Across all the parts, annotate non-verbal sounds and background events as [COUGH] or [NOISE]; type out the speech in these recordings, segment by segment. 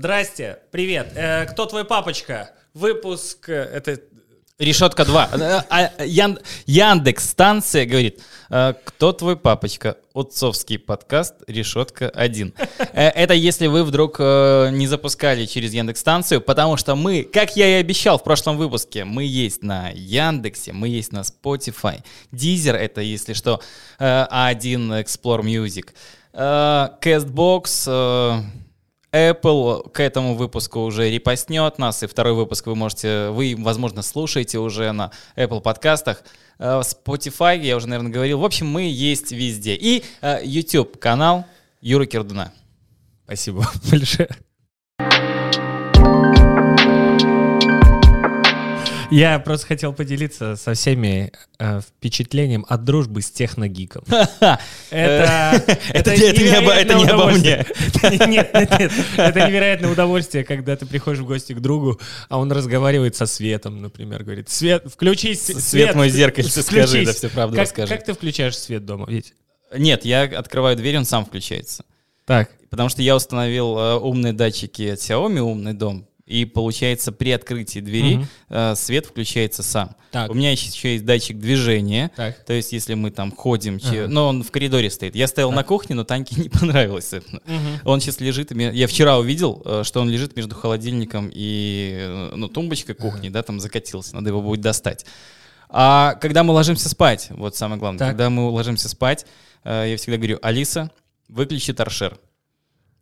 здрасте, привет. Э, кто твой папочка? Выпуск, э, это Решетка 2. [LAUGHS] А, а, Ян- Яндекс станция говорит, «Э, кто твой папочка? Отцовский подкаст Решетка 1. Э, Это если вы вдруг не запускали через Яндекс станцию, потому что мы, как я и обещал в прошлом выпуске, мы есть на Яндексе, мы есть на Spotify. Deezer это, если что, э, A1 Explore Music. Castbox, Apple к этому выпуску уже репостнет нас, и второй выпуск вы можете, вы, возможно, слушаете уже на Apple подкастах. Э, Spotify, я уже, наверное, говорил. В общем, мы есть везде. И э, YouTube канал Юры Кирдуна. Спасибо [LAUGHS] большое. Я просто хотел поделиться со всеми э, впечатлением от дружбы с техногиком. [LAUGHS] Это, Это [LAUGHS] не- обо- это не обо удовольствие. [LAUGHS] Нет, нет, нет. Это невероятное удовольствие, когда ты приходишь в гости к другу, а он разговаривает со Светом, например, говорит, Свет, включись, Свет, мой зеркальце, скажи, включись». да все правду расскажи. Как ты включаешь свет дома? Ведь Нет, я открываю дверь, он сам включается. так. Потому что я установил э, умные датчики от Xiaomi, умный дом, и получается при открытии двери Мгм. э, свет включается сам. Так. У меня еще есть датчик движения. Так. То есть, если мы там ходим, че- Ага. но он в коридоре стоит. Я стоял на кухне, но Таньке [LAUGHS] не понравилось это. Он сейчас лежит. Я вчера увидел, э, что он лежит между холодильником и э, ну, тумбочкой кухни, да, там закатился. Надо его будет достать. А когда мы ложимся спать, вот самое главное, Так. когда мы ложимся спать, э, я всегда говорю, Алиса, выключи торшер.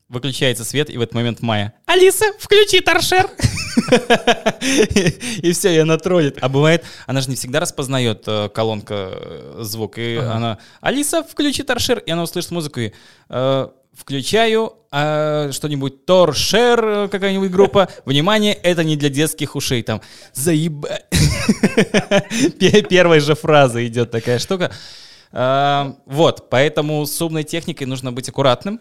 Выключается свет, и в этот момент Майя. Алиса, включи торшер! [LAUGHS] И все, и она троллит. А бывает, она же не всегда распознает э, колонка э, звук. И она, Алиса, включи торшер. И она услышит музыку и э, включаю а, что-нибудь торшер, какая-нибудь группа. [LAUGHS] Внимание, это не для детских ушей. Там, заеба... [LAUGHS] Пе- Первой же фразы идет такая штука. Вот, поэтому с умной техникой нужно быть аккуратным.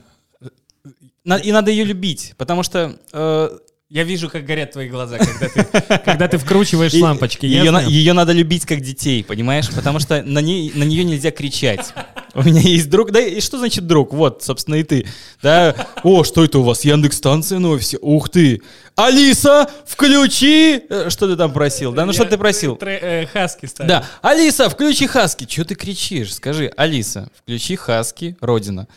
И надо ее любить, потому что э, Я вижу, как горят твои глаза, когда ты, [LAUGHS] когда ты вкручиваешь И- лампочки. Ее, на- знаю. ее надо любить как детей, понимаешь? Потому что на, ней, на нее нельзя кричать. У меня есть друг, да и что значит друг? Вот, собственно, и ты. Да, о, что это у вас, Яндекс-станция на офисе? Ух ты! Алиса, включи! Э, Что ты там просил? Да, ну что ты просил? тре- э, Хаски ставил. Да, Алиса, включи Хаски. Че ты кричишь? Скажи, Алиса, включи Хаски, Родина.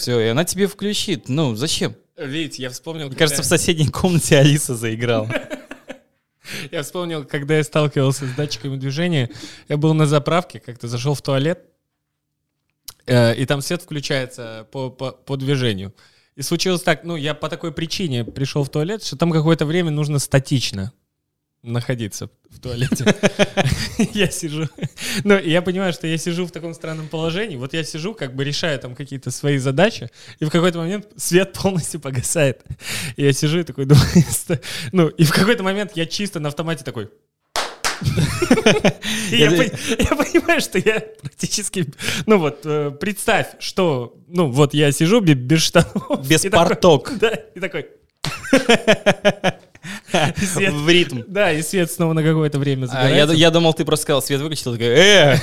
Все, и она тебе включит. Ну, зачем? Видите, я вспомнил, Мне кажется, в соседней комнате Алиса заиграла. [LAUGHS] я вспомнил, когда я сталкивался с датчиками движения, я был на заправке, как-то зашел в туалет, э, и там свет включается по, по, по движению. И случилось так, ну, я по такой причине пришел в туалет, что там какое-то время нужно статично находиться в туалете. [LAUGHS] Я сижу. Ну, я понимаю, что я сижу в таком странном положении. Вот я сижу, как бы решаю там какие-то свои задачи, и в какой-то момент свет [LAUGHS] полностью погасает. И я сижу и такой думаю... [LAUGHS] Ну, и в какой-то момент я чисто на автомате такой... Я, понимаю, что я практически... Ну вот, э, представь, что... Ну вот я сижу бе- без штанов. Без порток. Да, и такой... [LAUGHS] В ритм. Да, и свет снова на какое-то время А, я, загорается. я думал, ты просто сказал, свет выключил, такой, э!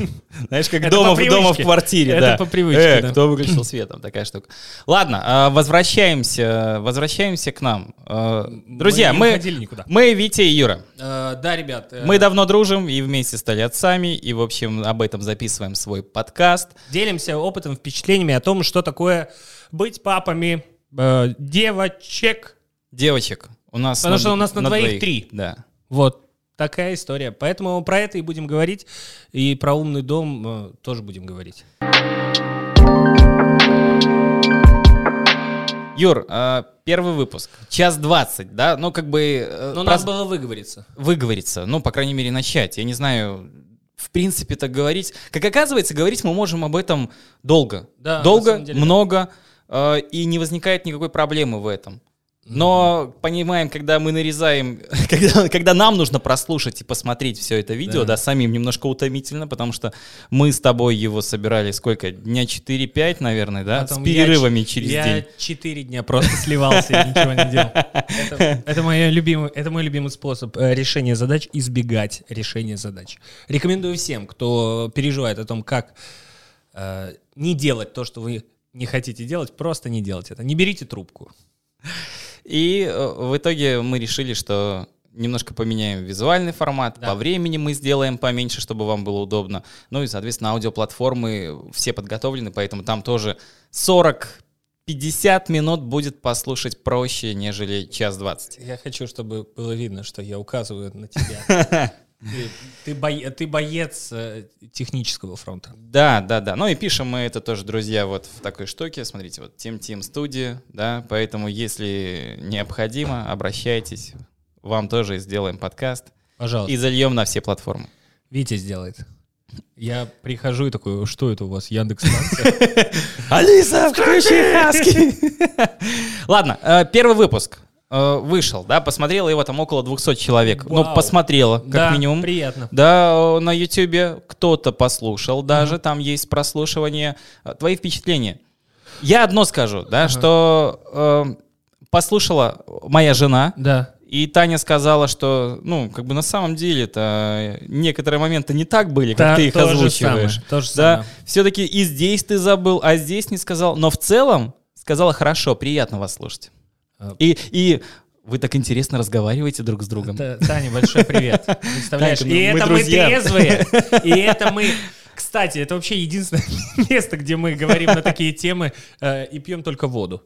[LAUGHS] Знаешь, как дома, в- квартире, Это по привычке, Э, да. кто выключил свет, там такая штука. Ладно, а, возвращаемся, возвращаемся к нам. А, Друзья, мы, мы Витя и Юра. Э, Да, ребят. Мы давно дружим и вместе стали отцами, и, в общем, об этом записываем свой подкаст. делимся опытом, впечатлениями о том, что такое быть папами девочек. Девочек, у нас... Потому что у нас на двоих три. Да. Вот такая история. Поэтому про это и будем говорить. И про умный дом э, тоже будем говорить. Юр, а, первый выпуск, час двадцать, да? Ну, как бы... э, прос- надо было выговориться. выговориться, ну, по крайней мере, начать. Я не знаю, в принципе, так говорить. Как оказывается, говорить мы можем об этом долго. Да, на долго, деле, да. много, э, и не возникает никакой проблемы в этом. Но понимаем, когда мы нарезаем, [LAUGHS] когда, когда нам нужно прослушать и посмотреть все это видео, Да. да. самим немножко утомительно, потому что мы с тобой его собирали сколько? Дня 4-5, наверное, да? Потом с перерывами я, через я день. четыре дня просто сливался и ничего не делал. Это, это, моя любимый, это мой любимый способ э, решения задач, избегать решения задач. Рекомендую всем, кто переживает о том, как э, не делать то, что вы не хотите делать, просто не делать это. Не берите трубку. И э, в итоге мы решили, что немножко поменяем визуальный формат, Да. по времени мы сделаем поменьше, чтобы вам было удобно. Ну и, соответственно, аудиоплатформы все подготовлены, поэтому там тоже 40-50 минут будет послушать проще, нежели час 20. Я хочу, чтобы было видно, что я указываю на тебя. [LAUGHS] Ты, ты бое- ты боец э, технического фронта. Да, да, да. Ну и пишем мы это тоже, друзья, вот в такой штуке. Смотрите, вот Team Team Studio, да, поэтому если необходимо, обращайтесь. Вам тоже сделаем подкаст Пожалуйста. и зальем на все платформы. Витя сделает. Я прихожу и такой, что это у вас, Яндекс? [LAUGHS] Алиса, включи Хаски! [LAUGHS] Ладно, э, первый выпуск вышел, да, посмотрело его там около 200 человек. Ну, Вау. посмотрело, как Да, минимум. приятно. Да, э, на Ютубе кто-то послушал даже, там есть прослушивание. Э, Твои впечатления? Я одно скажу, да, что э, послушала моя жена, Да. и Таня сказала, что, ну, как бы на самом деле-то э, некоторые моменты не так были, как Та- ты их то же озвучиваешь. самое, то же да, самое. все-таки и здесь ты забыл, а здесь не сказал. Но в целом сказала хорошо, приятно вас слушать. А. И, и вы так интересно разговариваете друг с другом. Та- Таня, большой привет. [LAUGHS] Представляешь, Танька, и ну, мы это мы друзья. трезвые, и [LAUGHS] это мы... Кстати, это вообще единственное [LAUGHS] место, где мы говорим на такие темы э, и пьем только воду.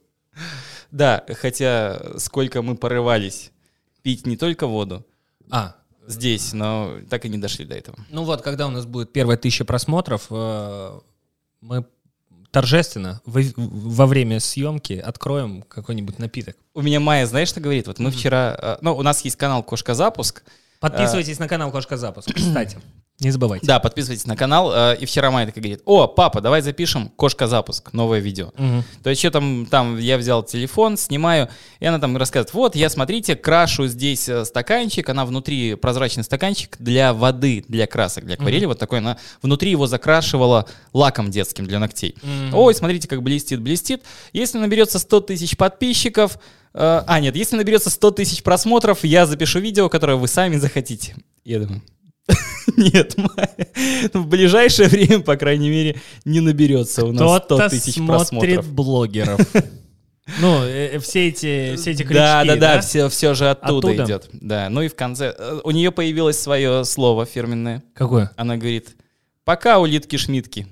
Да, хотя сколько мы порывались пить не только воду А, здесь, но так и не дошли до этого. ну вот, когда у нас будет первая тысяча просмотров, э, мы торжественно во, во время съемки откроем какой-нибудь напиток. У меня Майя, знаешь, что говорит? Вот мы вчера... э, Ну, у нас есть канал «Кошка Запуск». Подписывайтесь на канал Кошка Запуск, кстати. Не забывайте. Да, подписывайтесь на канал. э, И вчера Майя такая говорит, о, папа, давай запишем «Кошка Запуск», новое видео. Мгм. То есть что там, там я взял телефон, снимаю, и она там рассказывает, вот, я, смотрите, крашу здесь э, стаканчик, она внутри прозрачный стаканчик для воды, для красок, для акварели, вот такой, она внутри его закрашивала лаком детским для ногтей. Мгм. Ой, смотрите, как блестит, блестит. Если наберется 100 тысяч подписчиков, э, а, нет, если наберется 100 тысяч просмотров, я запишу видео, которое вы сами захотите. Я думаю, [LAUGHS] нет, [LAUGHS] в ближайшее время, по крайней мере, не наберется у нас 100 Кто-то тысяч смотрит просмотров. блогеров. [LAUGHS] Ну, э, э, все эти, все эти крючки, Да, да, да, все, все же оттуда, Оттуда? идет. Да, ну и в конце э, у нее появилось свое слово фирменное. Какое? Она говорит: пока улитки-шмитки.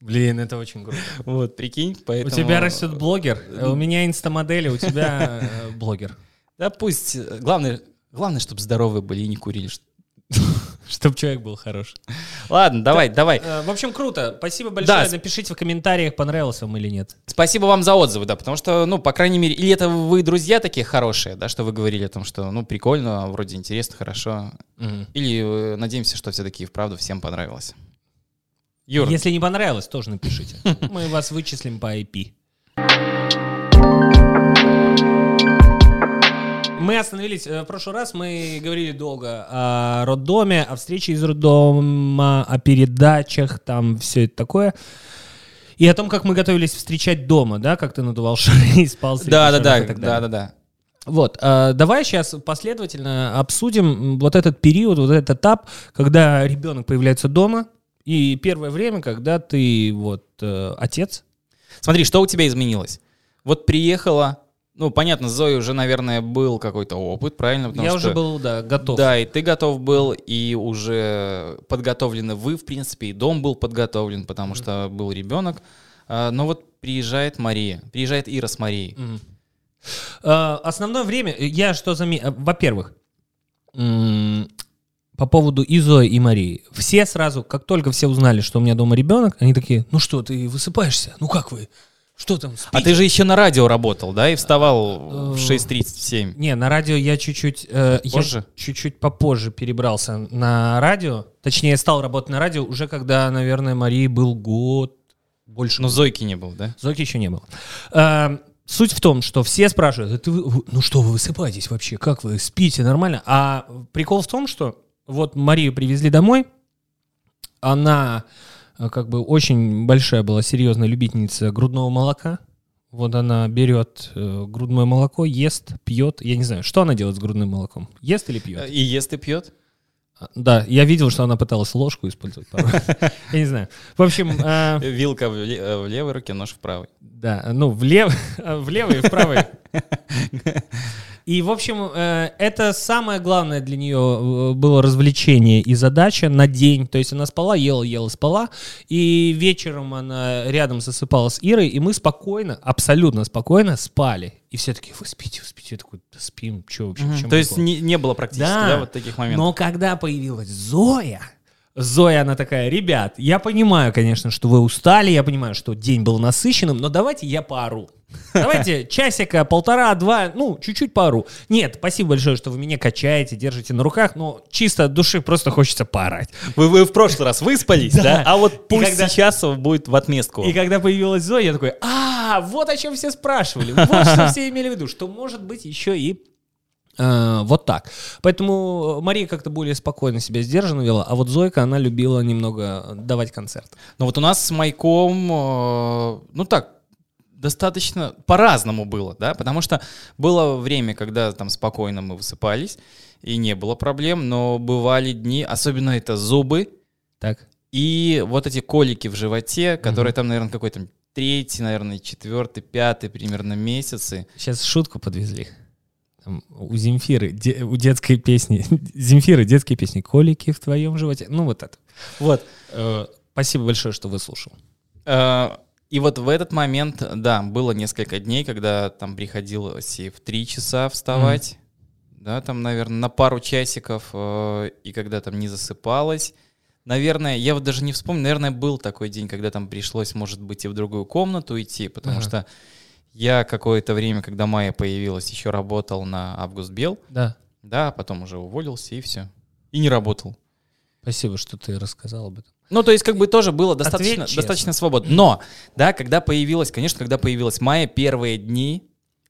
Блин, это очень круто. Вот, прикинь, У поэтому... тебя растет блогер, э, у меня инстамодели, у тебя блогер. Да пусть, главное, главное, чтобы здоровые были и не курили. Чтобы человек был хороший. [LAUGHS] Ладно, давай, давай. Э, В общем, круто. Спасибо большое. Да. Напишите в комментариях, понравился вам или нет. Спасибо вам за отзывы, да, потому что, ну, по крайней мере, или это вы друзья такие хорошие, да, что вы говорили о том, что, ну, прикольно, вроде интересно, хорошо, или э, надеемся, что все-таки вправду всем понравилось. Юр, Если не понравилось, тоже напишите. [LAUGHS] Мы вас вычислим по IP. Мы остановились э, в прошлый раз, мы говорили долго о роддоме, о встрече из роддома, о передачах, там все это такое. И о том, как мы готовились встречать дома, да, как ты надувал [LAUGHS] шары и спал среди да, да, да, шаров и так далее. да, да, да. Вот, э, давай сейчас последовательно обсудим вот этот период, вот этот этап, когда ребенок появляется дома, и первое время, когда ты вот э, отец. Смотри, что у тебя изменилось? Вот приехала, ну, понятно, Зои уже, наверное, был какой-то опыт, правильно? Потому Я что- уже был, да, готов. Да, и ты готов был, и уже подготовлены вы, в принципе, и дом был подготовлен, потому что был ребенок. А, Но вот приезжает Мария, приезжает Ира с Марией. Э, Основное время, э, я что заметил, во-первых, м, по поводу и Зои, и Марии. Все сразу, как только все узнали, что у меня дома ребенок, они такие, ну что, ты высыпаешься? Ну как вы? Что там, А спите?» ты же еще на радио работал, да, и вставал в Э, 6.37. Не, на радио я чуть-чуть... э, Позже? чуть-чуть попозже перебрался на радио. Точнее, стал работать на радио уже когда, наверное, Марии был год, больше. Но Зойки не было, да? Зоки еще не было. Э, Суть в том, что все спрашивают, «Это вы- вы- ну что вы высыпаетесь вообще, как вы спите нормально? А прикол в том, что вот Марию привезли домой, она как бы очень большая была серьезная любительница грудного молока. Вот она берет э, грудное молоко, ест, пьет. Я не знаю, что она делает с грудным молоком? Ест или пьет? И ест и пьет. А, Да, я видел, что она пыталась ложку использовать. [LAUGHS] Я не знаю. В общем, э, Вилка в, ле- э, в левой руке, нож в правой. да, ну, в [LAUGHS] левой и в правой. [LAUGHS] И, в общем, э, это самое главное для нее э, было развлечение и задача на день. То есть она спала, ела, ела, спала. И вечером она рядом засыпала с Ирой, и мы спокойно, абсолютно спокойно спали. И все такие, вы спите, вы спите. Я такой, да спим, что вообще? чем То есть прикол?» не, не было практически, Да. да, вот таких моментов. Но когда появилась Зоя, Зоя, она такая, ребят, я понимаю, конечно, что вы устали, я понимаю, что день был насыщенным, но давайте я поору. Давайте часика, полтора, два, ну, чуть-чуть поору. Нет, спасибо большое, что вы меня качаете, держите на руках, но чисто от души просто хочется поорать. Вы, вы в прошлый раз выспались, да? А вот пусть когда- сейчас будет в отместку. И когда появилась Зоя, я такой, а, вот о чем все спрашивали, вот что все имели в виду, что может быть еще и э, вот так. Поэтому Мария как-то более спокойно себя сдержанно вела, а вот Зойка, она любила немного давать концерт. Но вот у нас с Майком, э, ну так, достаточно по-разному было, да, потому что было время, когда там спокойно мы высыпались, и не было проблем, но бывали дни, особенно это зубы, Так. и вот эти колики в животе, которые там, наверное, какой-то третий, наверное, четвертый, пятый примерно месяцы. Сейчас шутку подвезли. Там у Земфиры, де- у детской песни, [LAUGHS] Земфиры детские песни, колики в твоем животе. Ну вот это. Вот. Э, Спасибо большое, что выслушал. Э, И вот в этот момент, да, было несколько дней, когда там приходилось и в три часа вставать, да, там, наверное, на пару часиков, э, и когда там не засыпалось. Наверное, я вот даже не вспомню, наверное, был такой день, когда там пришлось, может быть, и в другую комнату идти, потому Ага. что я какое-то время, когда Майя появилась, еще работал на Август Бел, Да. да, а потом уже уволился и все. И не работал. Спасибо, что ты рассказал об этом. Ну, то есть, как бы тоже было достаточно, достаточно свободно. Но, да, когда появилась, конечно, когда появилась Майя, первые дни,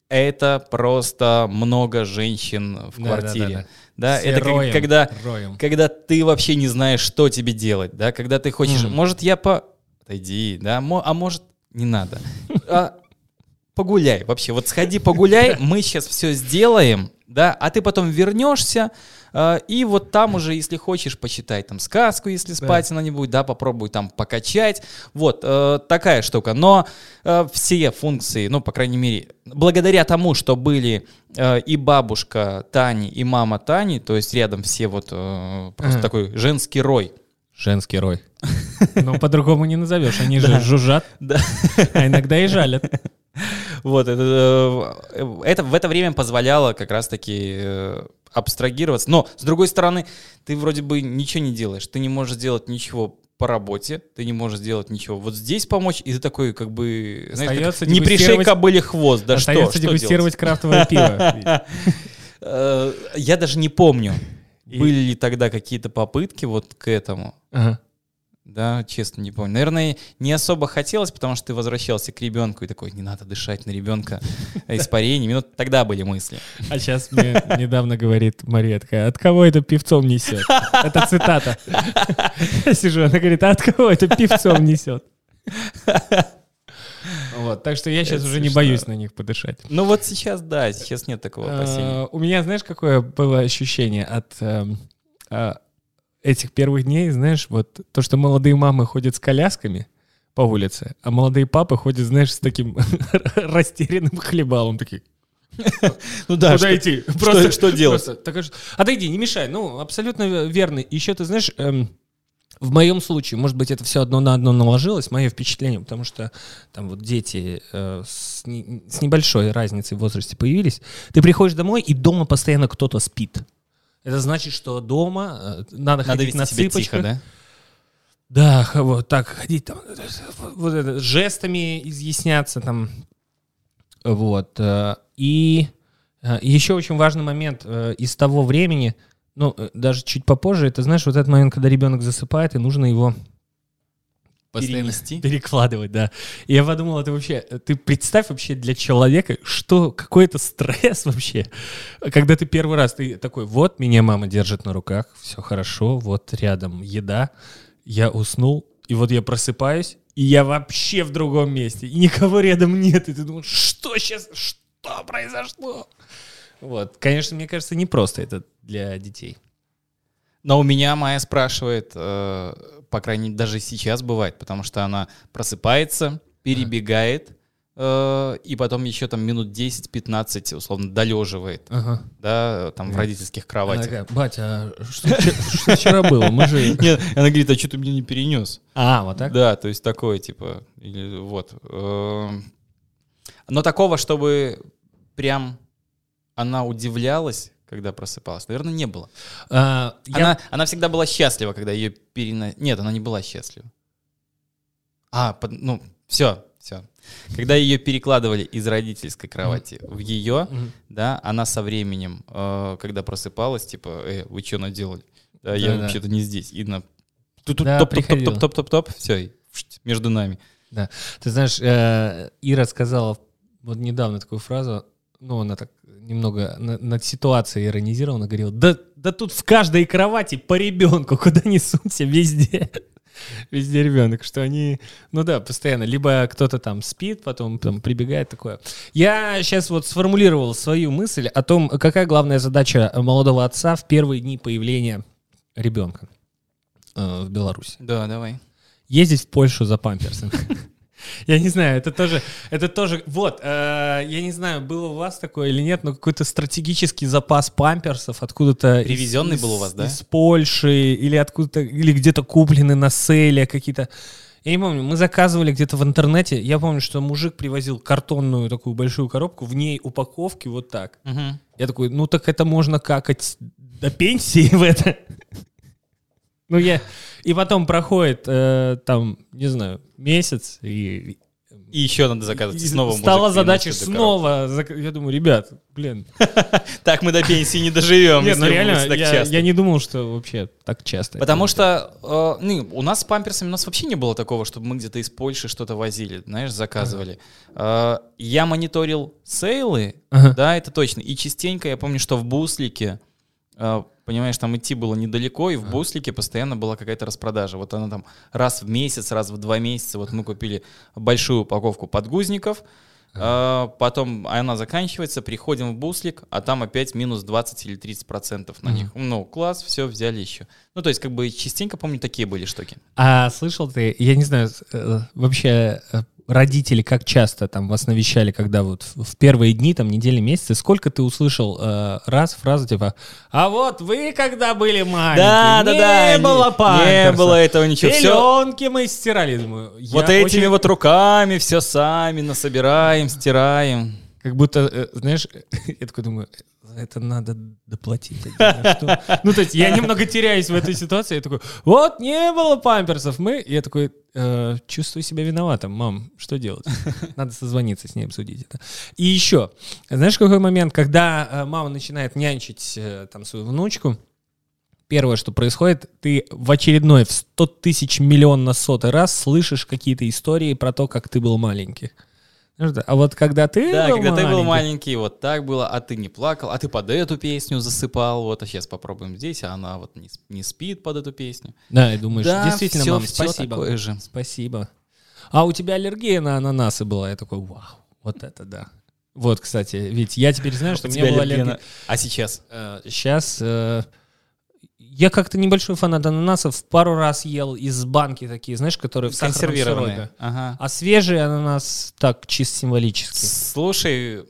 это просто много женщин в Да, квартире. да, да, Да, Все это как- роем, когда, роем. когда ты вообще не знаешь, что тебе делать, да, когда ты хочешь, Мгм. может, я по... Отойди, да, а может, не надо. А, погуляй вообще, вот сходи погуляй, мы сейчас все сделаем, да, а ты потом вернешься, и вот там уже, если хочешь, почитай там сказку, если спать она не будет, да, попробуй там покачать, вот, э, такая штука, но э, все функции, ну, по крайней мере, благодаря тому, что были э, и бабушка Тани, и мама Тани, то есть рядом все вот просто Ага. такой женский рой, Женский рой. [LAUGHS] Ну, по-другому не назовешь. Они же жужжат, да, а иногда и жалят. [LAUGHS] [LAUGHS] Вот, это, э, это в это время позволяло как раз-таки э, абстрагироваться. Но, с другой стороны, ты вроде бы ничего не делаешь, ты не можешь сделать ничего по работе, ты не можешь сделать ничего вот здесь помочь, и ты такой, как бы, знаешь, как, Остается не пришей кобыле хвост, да что, Остается что дегустировать крафтовое пиво. [LAUGHS] Э, Я даже не помню, были ли тогда какие-то попытки вот к этому. Ага. Да, честно, не помню. Наверное, не особо хотелось, потому что ты возвращался к ребенку и такой, не надо дышать на ребенка [LAUGHS] испарениями. Ну, тогда были мысли. А сейчас мне недавно говорит Мария такая, от кого это певцом несет? Это цитата. Я сижу, она говорит, а от кого это певцом несет? Вот, так что я сейчас Это уже не боюсь на них подышать. Ну вот сейчас, да, сейчас нет такого опасения. Э, У меня, знаешь, какое было ощущение от эм, э, этих первых дней, знаешь, вот то, что молодые мамы ходят с колясками по улице, а молодые папы ходят, знаешь, с таким [LAUGHS] растерянным хлебалом, такие, Ну да, Куда идти? Просто, что делать? просто Отойди, не мешай. Ну, абсолютно верно. Еще ты знаешь, эм, в моем случае, может быть, это все одно на одно наложилось, мое впечатление, потому что там вот дети э, с, не- с небольшой разницей в возрасте появились. Ты приходишь домой, и дома постоянно кто-то спит. Это значит, что дома э, надо, Надо ходить на цыпочках. тихо, да? Да, вот так ходить там, э, вот это, жестами изъясняться там, вот. э, И э, еще очень важный момент э, из того времени, ну, э, даже чуть попозже, это, знаешь, вот этот момент, когда ребенок засыпает, и нужно его постоянно Перенести. [LAUGHS] перекладывать, да. И я подумал, это вообще, ты представь вообще для человека, что, какой это стресс вообще, когда ты первый раз, ты такой, вот, меня мама держит на руках, все хорошо, вот рядом еда, я уснул, и вот я просыпаюсь, и я вообще в другом месте, и никого рядом нет, и ты думаешь, что сейчас, что произошло? Вот, конечно, мне кажется, не просто это для детей. Но у меня Майя спрашивает, э, по крайней мере, даже сейчас бывает, потому что она просыпается, перебегает, э, и потом еще там минут 10-15, условно, долеживает, Ага. да, там в родительских Она кроватях. такая, батя, а что, вчера- что вчера было? Мы же... [LAUGHS] Нет, она говорит, а что ты меня не перенес? А, вот так? Да, то есть такое, типа, или вот. эм. Но такого, чтобы прям она удивлялась, когда просыпалась, наверное, не было. А, я- Она, она всегда была счастлива, когда ее перена... Нет, она не была счастлива. А, под- ну, все, все. Когда ее перекладывали из родительской кровати в ее, Мгм. да, она со временем, э, когда просыпалась, типа, э, вы что наделали? Да, я Да-да. вообще-то не здесь. И на Да, приходила. топ-топ-топ-топ-топ, все, между нами. Ты знаешь, э, Ира сказала вот недавно такую фразу, ну, она так немного на- над ситуацией иронизировала, она говорила, да, да тут в каждой кровати по ребенку, куда не сунься, везде. [LAUGHS] Везде ребенок, что они, ну да, постоянно, либо кто-то там спит, потом там прибегает такое. Я сейчас вот сформулировал свою мысль о том, какая главная задача молодого отца в первые дни появления ребенка э, в Беларуси Да, давай. ездить в Польшу за памперсами. [LAUGHS] Я не знаю, это тоже, это тоже, вот, э, я не знаю, было у вас такое или нет, но какой-то стратегический запас памперсов откуда-то. Привезенный из- был у вас, да? Из Польши или откуда-то, или где-то куплены на сейле какие-то. Я не помню, мы заказывали где-то в интернете, я помню, что мужик привозил картонную такую большую коробку, в ней упаковки вот так. Мгм. Я такой, ну так это можно какать до пенсии в это. Ну я... И потом проходит, э, там, не знаю, месяц, и... И еще надо заказывать. и Снова стала задача снова... зак- Я думаю, ребят, блин. [LAUGHS] Так мы до пенсии не доживем, Нет, ну реально, я, не думал, что вообще так часто. Потому что э, ну, у нас с памперсами у нас вообще не было такого, чтобы мы где-то из Польши что-то возили, знаешь, заказывали. Э, я мониторил сейлы, да, это точно. И частенько я помню, что в Буслике, понимаешь, там идти было недалеко, и в Буслике постоянно была какая-то распродажа. Вот она там раз в месяц, раз в два месяца. Вот мы купили большую упаковку подгузников. э, Потом она заканчивается, приходим в буслик, а там опять минус 20 или 30 процентов на Мгм. них. Ну, класс, все, взяли еще. Ну, то есть, как бы частенько, помню, такие были штуки. А слышал ты, я не знаю, э, вообще э, родители как часто там вас навещали, когда вот в первые дни, там, недели, месяцы, сколько ты услышал э, раз фразу типа «А вот вы, когда были маленькие, не было не памперсов, было этого ничего. Все, пеленки мы стирали». Думаю, вот этими очень- вот руками все сами насобираем, стираем. Как будто, э, знаешь, [LAUGHS] я такой думаю, это надо доплатить. [LAUGHS] Ну, то есть я немного теряюсь в этой ситуации. Я такой, вот, не было памперсов. Мы, я такой, «Э, чувствую себя виноватым. Мам, что делать? Надо созвониться с ней, обсудить это. И еще, знаешь, какой момент, когда э, мама начинает нянчить э, там свою внучку, Первое, что происходит, ты в очередной, в 100 тысяч миллион на сотый раз слышишь какие-то истории про то, как ты был маленький. Да, А вот когда ты Да, был когда ты был маленький, маленький, вот так было, а ты не плакал, а ты под эту песню засыпал, вот, а сейчас попробуем здесь, а она вот не, не спит под эту песню. Да, и думаешь, Да, действительно, всё- мам, всё спасибо. такое же. Спасибо. А у тебя аллергия на ананасы была? Я такой, вау, вот это да. Вот, кстати, ведь я теперь знаю, [LAUGHS] что у меня была аллергия. А сейчас? Сейчас я как-то небольшой фанат ананасов. Пару раз ел из банки такие, знаешь, которые в Консервированные. Ага. А свежий ананас так, чисто символически. Слушай,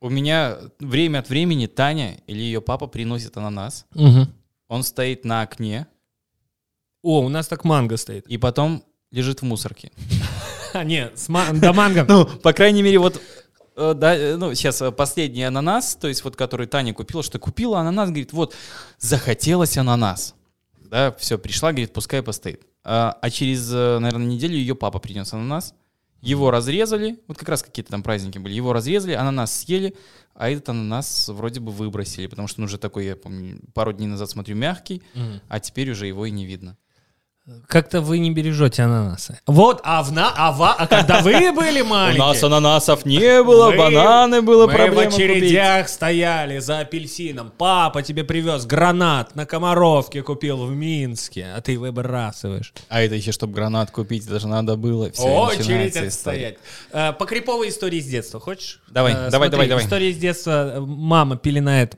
у меня время от времени Таня или ее папа приносит ананас. Мгм. Он стоит на окне О, у нас так манго стоит. и потом лежит в мусорке. [LAUGHS] А, нет, с до манго. Ну, по крайней мере, вот да, э, ну, сейчас э, последний ананас, то есть вот который Таня купила, что купила ананас, говорит, вот, захотелось ананас. Да, все, пришла, говорит, пускай постоит. А, а через, э, наверное, неделю ее папа принес ананас, его разрезали, вот как раз какие-то там праздники были, его разрезали, ананас съели, а этот ананас вроде бы выбросили, потому что он уже такой, я помню, пару дней назад смотрю, мягкий, Мгм. а теперь уже его и не видно. Как-то вы не бережете ананасы. Вот, а, в на, а, ва- а когда вы [LAUGHS] были маленькие... ананасов не было, Мы- бананы было Мы проблема в очередях стояли за апельсином. Папа тебе привез гранат на Комаровке купил в Минске, а ты выбрасываешь. А это еще, чтобы гранат купить, даже надо было. Всё, и Очередь отстоять. Э, По криповой истории с детства, хочешь? Давай, Э, давай, смотри, давай, давай. История с детства. Мама пеленает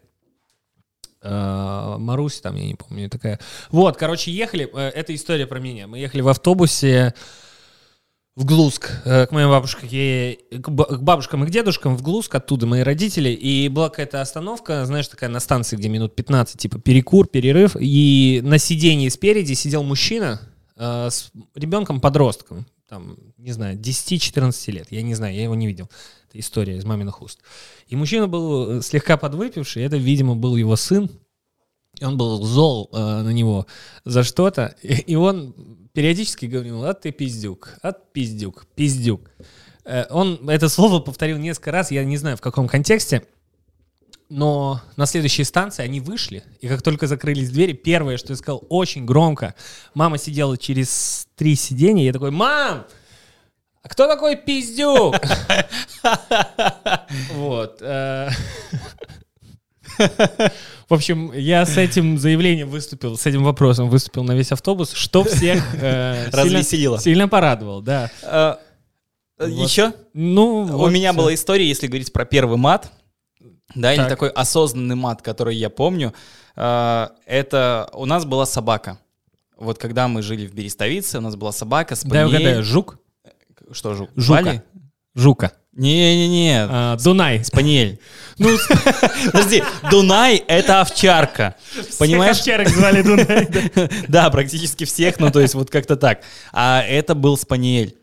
Марусь, там, я не помню, такая. Вот, короче, ехали, э, это история про меня. Мы ехали в автобусе в Глузк э, к моей бабушке, к бабушкам и к дедушкам в Глузк, оттуда мои родители, и была какая-то остановка, знаешь, такая на станции, где минут 15, типа перекур, перерыв, и на сиденье спереди сидел мужчина э, с ребенком-подростком, там, не знаю, 10-14 лет, я не знаю, я его не видел. Это история из маминых уст. И мужчина был э, слегка подвыпивший, это, видимо, был его сын, и он был зол э, на него за что-то, и, и он периодически говорил, а ты пиздюк, а пиздюк, пиздюк. Э, он это слово повторил несколько раз, я не знаю в каком контексте, но на следующей станции они вышли, и как только закрылись двери, первое, что я сказал очень громко, мама сидела через три сиденья, я такой, мам, а кто такой пиздюк? [LAUGHS] Вот. э, В общем, я с этим заявлением выступил, с этим вопросом выступил на весь автобус, что всех э, [LAUGHS] сильно- Развеселило. Сильно порадовал, да. Э. Еще? Ну, У меня была история, если говорить про первый мат, да, или Так. такой осознанный мат, который я помню. Э, Это у нас была собака. Вот когда мы жили в Берестовице, у нас была собака, Дай спаниель. угадаю, жук? Что, жук? Жука. Звали? Жука. Не-не-не, А, Дунай. спаниель. Ну, [LAUGHS] подожди, Дунай — это овчарка. Понимаешь? Овчарок звали [LAUGHS] Дунай. да. Да, практически всех, ну то есть вот как-то так. А это был спаниель.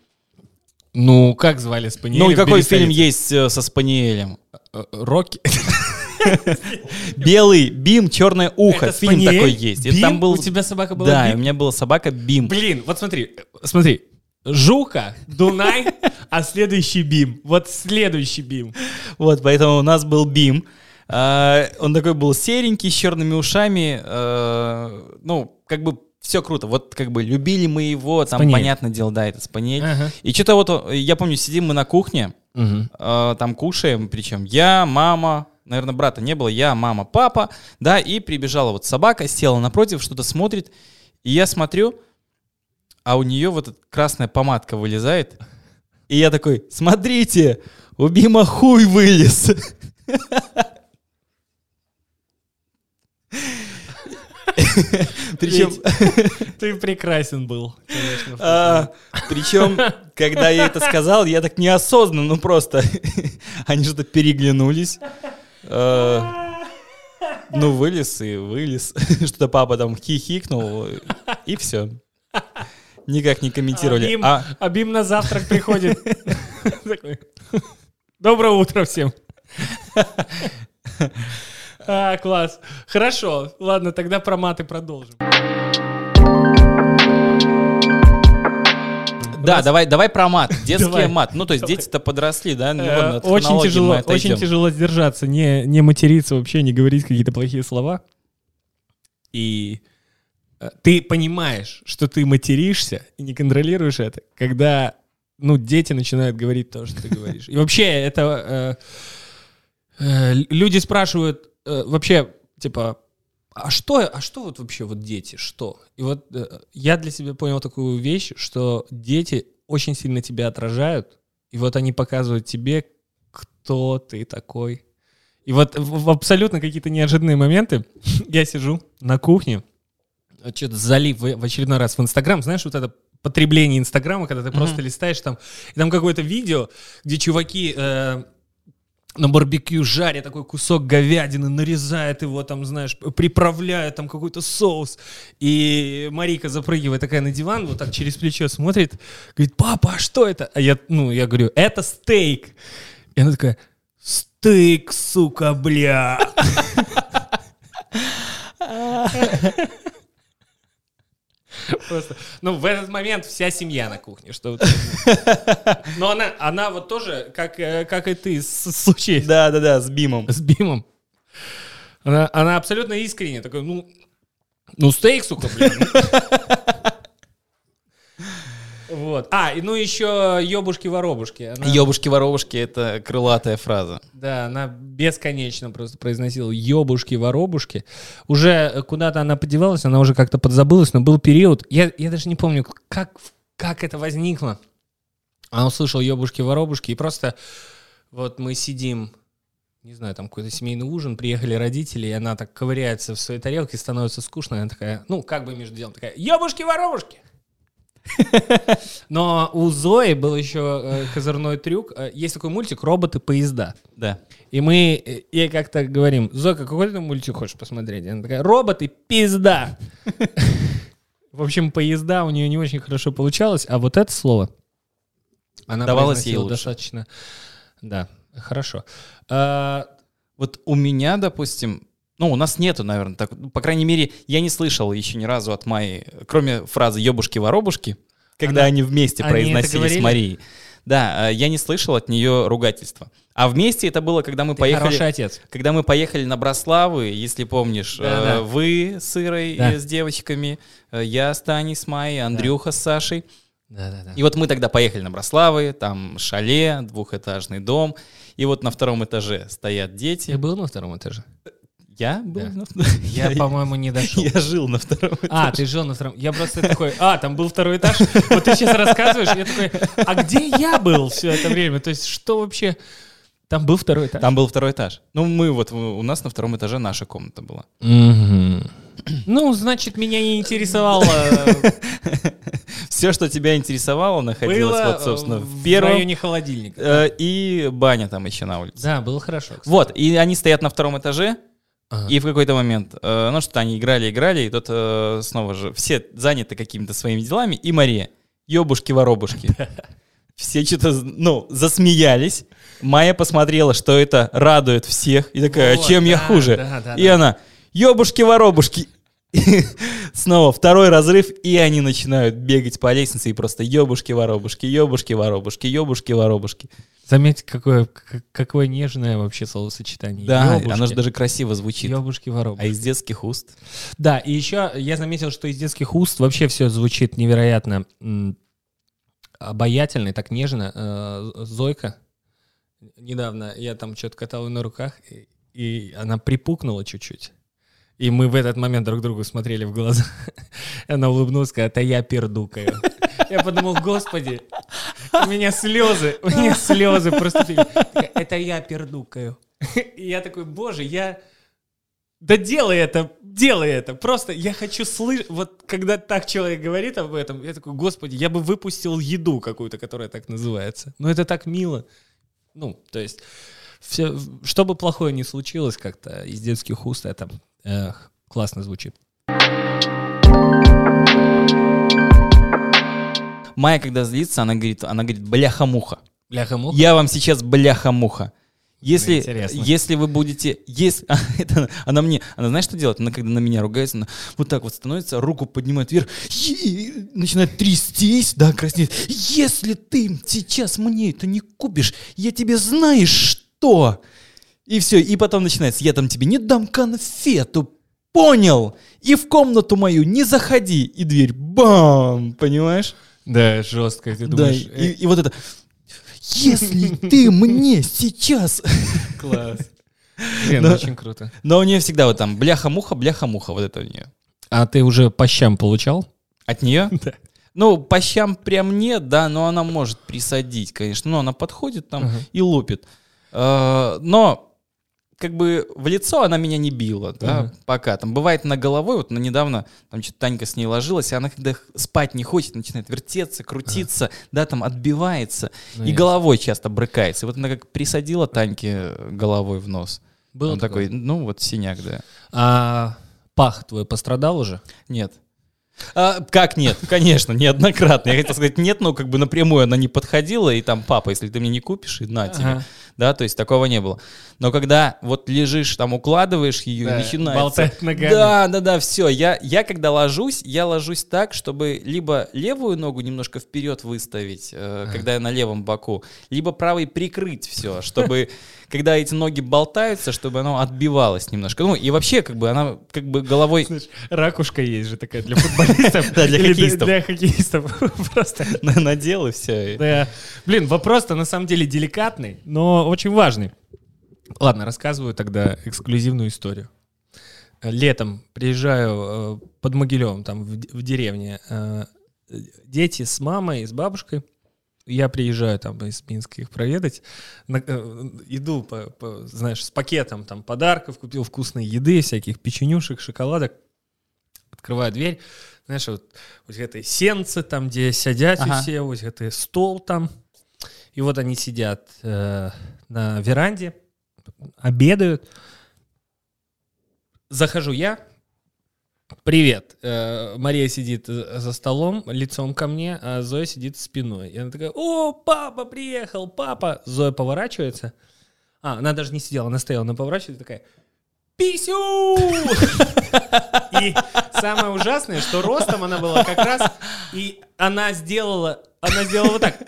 Ну, как звали Спаниеля? Ну и какой фильм есть э, со спаниелем? Э, Рокки. [LAUGHS] Белый Бим, черное ухо. Это Фильм такой есть. Бим? там был... У тебя собака была Да, Бим? у меня была собака Бим. Блин, вот смотри, э, смотри. Жука, Дунай, а следующий Бим. Вот следующий Бим. Вот, поэтому у нас был Бим. А, Он такой был серенький, с черными ушами. э, Ну, как бы все круто. Вот как бы любили мы его, там, Спаниель. понятное дело, да, это спаниель. Ага. И что-то вот, э, я помню, сидим мы на кухне, э, там кушаем, причем я, мама, наверное, брата не было, я, мама, папа, да, и прибежала вот собака, села напротив, что-то смотрит, и я смотрю, а у нее вот эта красная помадка вылезает, и я такой, смотрите, у Бима хуй вылез. [LAUGHS] Причем, Ты прекрасен был, конечно. а, причем, когда я это сказал, я так неосознанно, ну просто, [LAUGHS] они что-то переглянулись. А, Ну, вылез и вылез. [LAUGHS] Что-то папа там хихикнул, и все. Никак не комментировали. А Бим, А, а Бим на завтрак приходит. [LAUGHS] Доброе утро всем. А, класс. Хорошо. Ладно, тогда про маты продолжим. да, давай, давай про мат. [LAUGHS] Детский Давай. мат. Ну, то есть дети-то подросли, да? Ну, Э, Очень тяжело, очень тяжело сдержаться, не, не материться вообще, не говорить какие-то плохие слова. И э, ты понимаешь, что ты материшься и не контролируешь это, когда ну, дети начинают говорить то, что ты говоришь. И вообще это... э, э, люди спрашивают э, вообще, типа, а что, а что вот вообще вот дети, что? И вот э, я для себя понял такую вещь, что дети очень сильно тебя отражают, и вот они показывают тебе, кто ты такой. И вот в, в абсолютно какие-то неожиданные моменты [LAUGHS] я сижу на кухне, что-то залив в, очередной раз в Инстаграм, знаешь, вот это потребление Инстаграма, когда ты просто листаешь там, и там какое-то видео, где чуваки э, на барбекю жарят такой кусок говядины, нарезают его там, знаешь, приправляют там какой-то соус. И Марика запрыгивает такая на диван, вот так через плечо смотрит, говорит, папа, а что это? А я, ну, я говорю, это стейк. И она такая, стейк, сука, бля. [LAUGHS] Просто, ну, в этот момент вся семья на кухне, что... [LAUGHS] Но она, она вот тоже, как, э, как и ты, с случае Да, да, да, с Бимом. с Бимом. Она, она абсолютно искренне такой, ну, ну стейк, сука, блин. [LAUGHS] Вот. А, ну еще ёбушки-воробушки. Она- Ёбушки-воробушки — это крылатая фраза. Да, она бесконечно просто произносила ёбушки-воробушки. Уже куда-то она подевалась, она уже как-то подзабылась, но был период, я, я даже не помню, как, как это возникло. Она услышала ёбушки-воробушки, и просто вот мы сидим не знаю, там какой-то семейный ужин, приехали родители, и она так ковыряется в своей тарелке, становится скучно, и она такая, ну, как бы между делом, такая, ёбушки-воробушки! [LAUGHS] Но у Зои был еще э, козырной трюк. Э, Есть такой мультик «Роботы-поезда». Да. И мы э, ей как-то говорим, Зойка, какой ты мультик хочешь посмотреть? И Она такая, роботы, пизда. [LAUGHS] В общем, поезда у нее не очень хорошо получалось, а вот это слово она Давалось ей лучше. достаточно... Да, хорошо. А, Вот у меня, допустим, ну, у нас нету, наверное, так, ну, по крайней мере, я не слышал еще ни разу от Майи, кроме фразы «ёбушки-воробушки», когда Она- они вместе они произносили с Марией. Да, э, я не слышал от нее ругательства. А вместе это было, когда мы ты поехали... хороший отец. Когда мы поехали на Брославы, если помнишь, Да-да. э, вы с Ирой Да. с девочками, э, я с Таней, с Майей, Андрюха с Сашей. Да-да-да. И вот мы тогда поехали на Брославы, там шале, двухэтажный дом, и вот на втором этаже стоят дети. был на втором этаже? Я был Да. на [LAUGHS] [LAUGHS] Я, по-моему, не дошел. Я жил на втором этаже. А, ты жил на втором. Я просто такой, а, там был второй этаж. Вот ты сейчас рассказываешь, я такой, а где я был все это время? То есть что вообще? Там был второй этаж. Там был второй этаж. Ну, мы вот, у нас на втором этаже наша комната была. Ну, значит, меня не интересовало. [LAUGHS] Все, что тебя интересовало, находилось Было вот, собственно, в в первом. районе холодильника. э, И баня там еще на улице. Да, было хорошо. кстати. Вот, и они стоят на втором этаже, Ага. и в какой-то момент, э, ну что-то они играли, играли, и тут э, снова же все заняты какими-то своими делами, и Мария, ёбушки-воробушки. Все что-то, ну, засмеялись. Майя посмотрела, что это радует всех, и такая, а Вот, чем я хуже? да, да, И да. она, ёбушки-воробушки. [LAUGHS] Снова второй разрыв, и они начинают бегать по лестнице и просто ёбушки-воробушки, ёбушки-воробушки, ёбушки-воробушки. Заметь, какое, какое нежное вообще словосочетание. Да, Ёбушки. оно же даже красиво звучит. Ёбушки воробушки. А из детских уст? Да, и еще я заметил, что из детских уст вообще все звучит невероятно обаятельно и так нежно. Э, Зойка, недавно я там что-то катал ее на руках, и, и она припукнула чуть-чуть. И мы в этот момент друг другу смотрели в глаза. [LAUGHS] Она улыбнулась, сказала, это я пердукаю. Я подумал, господи, у меня слезы, у меня слезы просто. Это я пердукаю. [LAUGHS] И я такой, боже, я... Да делай это, делай это. Просто я хочу слышать, вот когда так человек говорит об этом, я такой, господи, я бы выпустил еду какую-то, которая так называется. Но это так мило. Ну, то есть, все, что бы плохое ни случилось как-то из детских уст, это эх, классно звучит. Майя, когда злится, она говорит, она говорит, бляха-муха. Бляха-муха. Я вам сейчас бляха-муха. Если, Интересно. если вы будете... Если, [LAUGHS] это, она мне... Она знаешь, что делает? Она когда на меня ругается, она вот так вот становится, руку поднимает вверх, и начинает трястись, да, краснеет. Если ты сейчас мне это не купишь, я тебе знаешь что? И все, и потом начинается, я там тебе не дам конфету, понял? И в комнату мою не заходи. И дверь бам, понимаешь? Да, жестко, ты Да, думаешь. и, и вот это. Если ты мне сейчас... [LAUGHS] класс. Блин, Да. очень круто. Но у нее всегда вот там бляха-муха, бляха-муха, вот это у нее. А ты уже по щам получал? От нее? [LAUGHS] Да. Ну, по щам прям нет, да, но она может присадить, конечно. Но она подходит там и лупит. Э, Но как бы в лицо она меня не била, да, Ага. пока. Там бывает на головой, вот на недавно там что-то Танька с ней ложилась, и она когда спать не хочет, начинает вертеться, крутиться, да, там отбивается, Ну, и ясно. головой часто брыкается. И вот она как присадила Таньке головой в нос. Было Он такое? такой, ну вот синяк, да. А пах твой пострадал уже? Нет. А, как нет? Конечно, неоднократно. Я хотел сказать нет, но как бы напрямую она не подходила, и там, папа, если ты мне не купишь, и на тебе. Ага. Да, то есть такого не было. Но когда вот лежишь, там укладываешь ее, Да, и начинается... болтать ногами. Да, да, да, все. Я, я когда ложусь, я ложусь так, чтобы либо левую ногу немножко вперед выставить, э, когда я на левом боку, либо правой прикрыть все, чтобы [LAUGHS] когда эти ноги болтаются, чтобы оно отбивалось немножко. Ну и вообще, как бы она как бы головой Слышь, ракушка есть же такая для футболистов. [LAUGHS] Да, для хоккеистов. Для хоккеистов. [LAUGHS] Просто. на- надел и все. Да. Блин, вопрос-то на самом деле деликатный, но очень важный. Ладно, рассказываю тогда эксклюзивную историю. Летом приезжаю э, под Могилевым, там в в деревне. э, Дети с мамой, с бабушкой. Я приезжаю там из Минска их проведать, на- э, иду, по, по, знаешь, с пакетом там подарков, купил вкусной еды, всяких печенюшек, шоколадок, открываю дверь, знаешь, вот, вот это сенцы там, где сидят Ага. все, вот это стол там, и вот они сидят э, на веранде, обедают. Захожу я, Привет. Э, Мария сидит за столом, лицом ко мне, а Зоя сидит спиной. И она такая, о, папа приехал, папа. Зоя поворачивается. А, она даже не сидела, она стояла, она поворачивается такая, писю! И самое ужасное, что ростом она была как раз, и она сделала, она сделала вот так.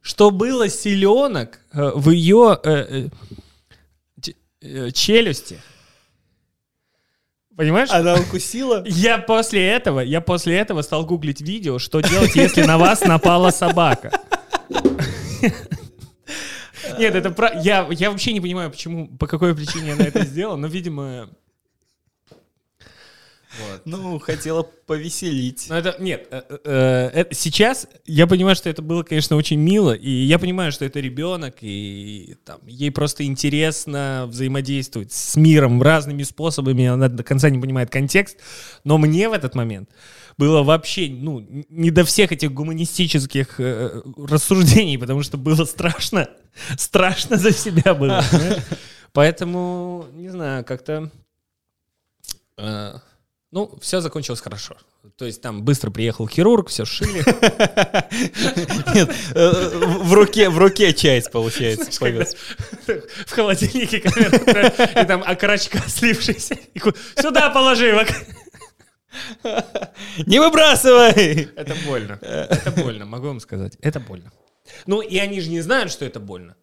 Что было селенок э, в ее э, э, челюсти. Понимаешь? Она укусила? Я после этого, я после этого стал гуглить видео, что делать, если на вас напала собака. Нет, это про... Я, я вообще не понимаю, почему, по какой причине она это сделала, но, видимо... Вот. Ну, хотела повеселить. Но это, нет, э, э, это- сейчас я понимаю, что это было, конечно, очень мило, и я понимаю, что это ребенок, и там, ей просто интересно взаимодействовать с миром разными способами, она до конца не понимает контекст, но мне в этот момент было вообще, ну, не до всех этих гуманистических э, рассуждений, потому что было страшно, страшно за себя было, понимаешь? Поэтому, не знаю, как-то... э, ну, все закончилось хорошо. То есть там быстро приехал хирург, все шили. [LAUGHS] Нет, э, в руке, в руке часть, получается. повез. [LAUGHS] В холодильнике и там окорочка [LAUGHS] ку- Сюда положи. Не выбрасывай! Это больно. Это больно, могу вам сказать. Это больно. Ну, и они же не знают, что это больно.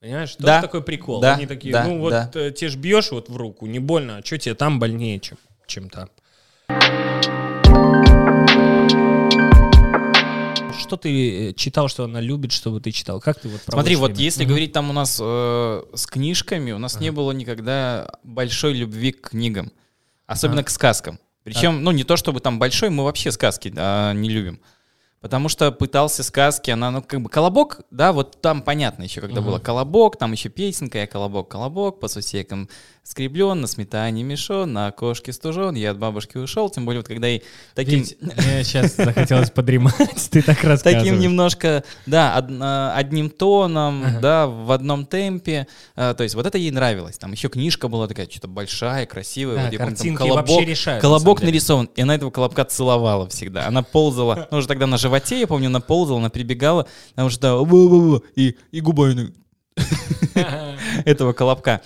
Понимаешь? Тоже Да. такой прикол. Да, Они такие, да, ну вот да. э, тебе ж бьешь вот в руку, не больно, а что тебе там больнее, чем, чем там? Что ты э, читал, что она любит, что бы ты читал? Как ты вот Смотри, вот время? если Мгм. говорить там у нас э, с книжками, у нас не было никогда большой любви к книгам. Особенно Ага. к сказкам. Причем, ну, не то чтобы там большой, мы вообще сказки а, не любим. Потому что пытался сказки, она, ну, как бы, колобок, да, вот там понятно еще, когда Мгм. было колобок, там еще песенка, я колобок, колобок, по сусекам скреблен, на сметане мешон, на окошке стужен, я от бабушки ушел, тем более вот когда и таким... Ведь мне сейчас захотелось подремать, [LAUGHS] ты так рассказываешь. Таким немножко, да, од- а, одним тоном, Ага. да, в одном темпе. А, То есть вот это ей нравилось. Там еще книжка была такая, что-то большая, красивая. Да, вот я помню, там картинки вообще решают, Колобок нарисован, и она этого колобка целовала всегда. Она ползала, ну уже тогда на животе, я помню, она ползала, она прибегала, потому что и, и губой [LAUGHS] [LAUGHS] этого колобка.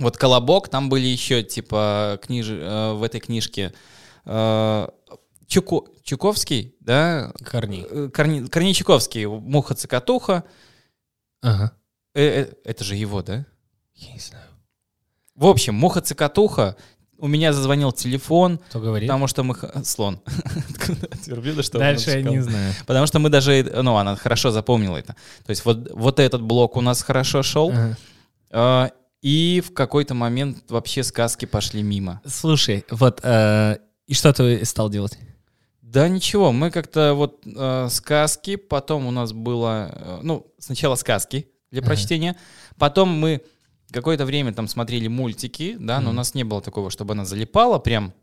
Вот колобок, там были еще, типа, книж... э, в этой книжке э, Чуко- Чуковский, да, Корней. Э, Корни... Корней Чуковский, Муха-цокотуха. Ага. Э, э, это же его, да? Я не знаю. В общем, Муха-цокотуха. У меня зазвонил телефон, Кто говорит? потому что мы... Слон. [LAUGHS] Верблюда, что Дальше я не знаю. Потому что мы даже... Ну, она хорошо запомнила это. То есть вот, вот этот блок у нас хорошо шел. Ага. И в какой-то момент вообще сказки пошли мимо. Слушай, вот, э, и что ты стал делать? Да ничего, мы как-то вот э, сказки, потом у нас было, э, ну, сначала сказки для Ага. прочтения, потом мы какое-то время там смотрели мультики, да, но у Мгм. нас не было такого, чтобы она залипала прям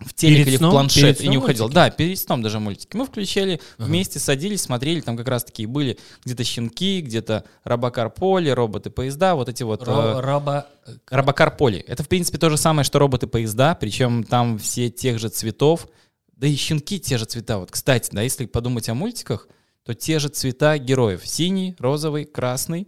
в телек Перед или сном? в планшет Перед и не уходила. мультики? Да, перед сном даже мультики. Мы включали, Ага. вместе садились, смотрели, там как раз такие были где-то щенки, где-то Робокар Поли, роботы-поезда, вот эти вот... э, Ро- Роба... Робокар Поли. Это, в принципе, то же самое, что роботы-поезда, причем там все тех же цветов, да и щенки те же цвета. Вот, кстати, да, если подумать о мультиках, то те же цвета героев. Синий, розовый, красный,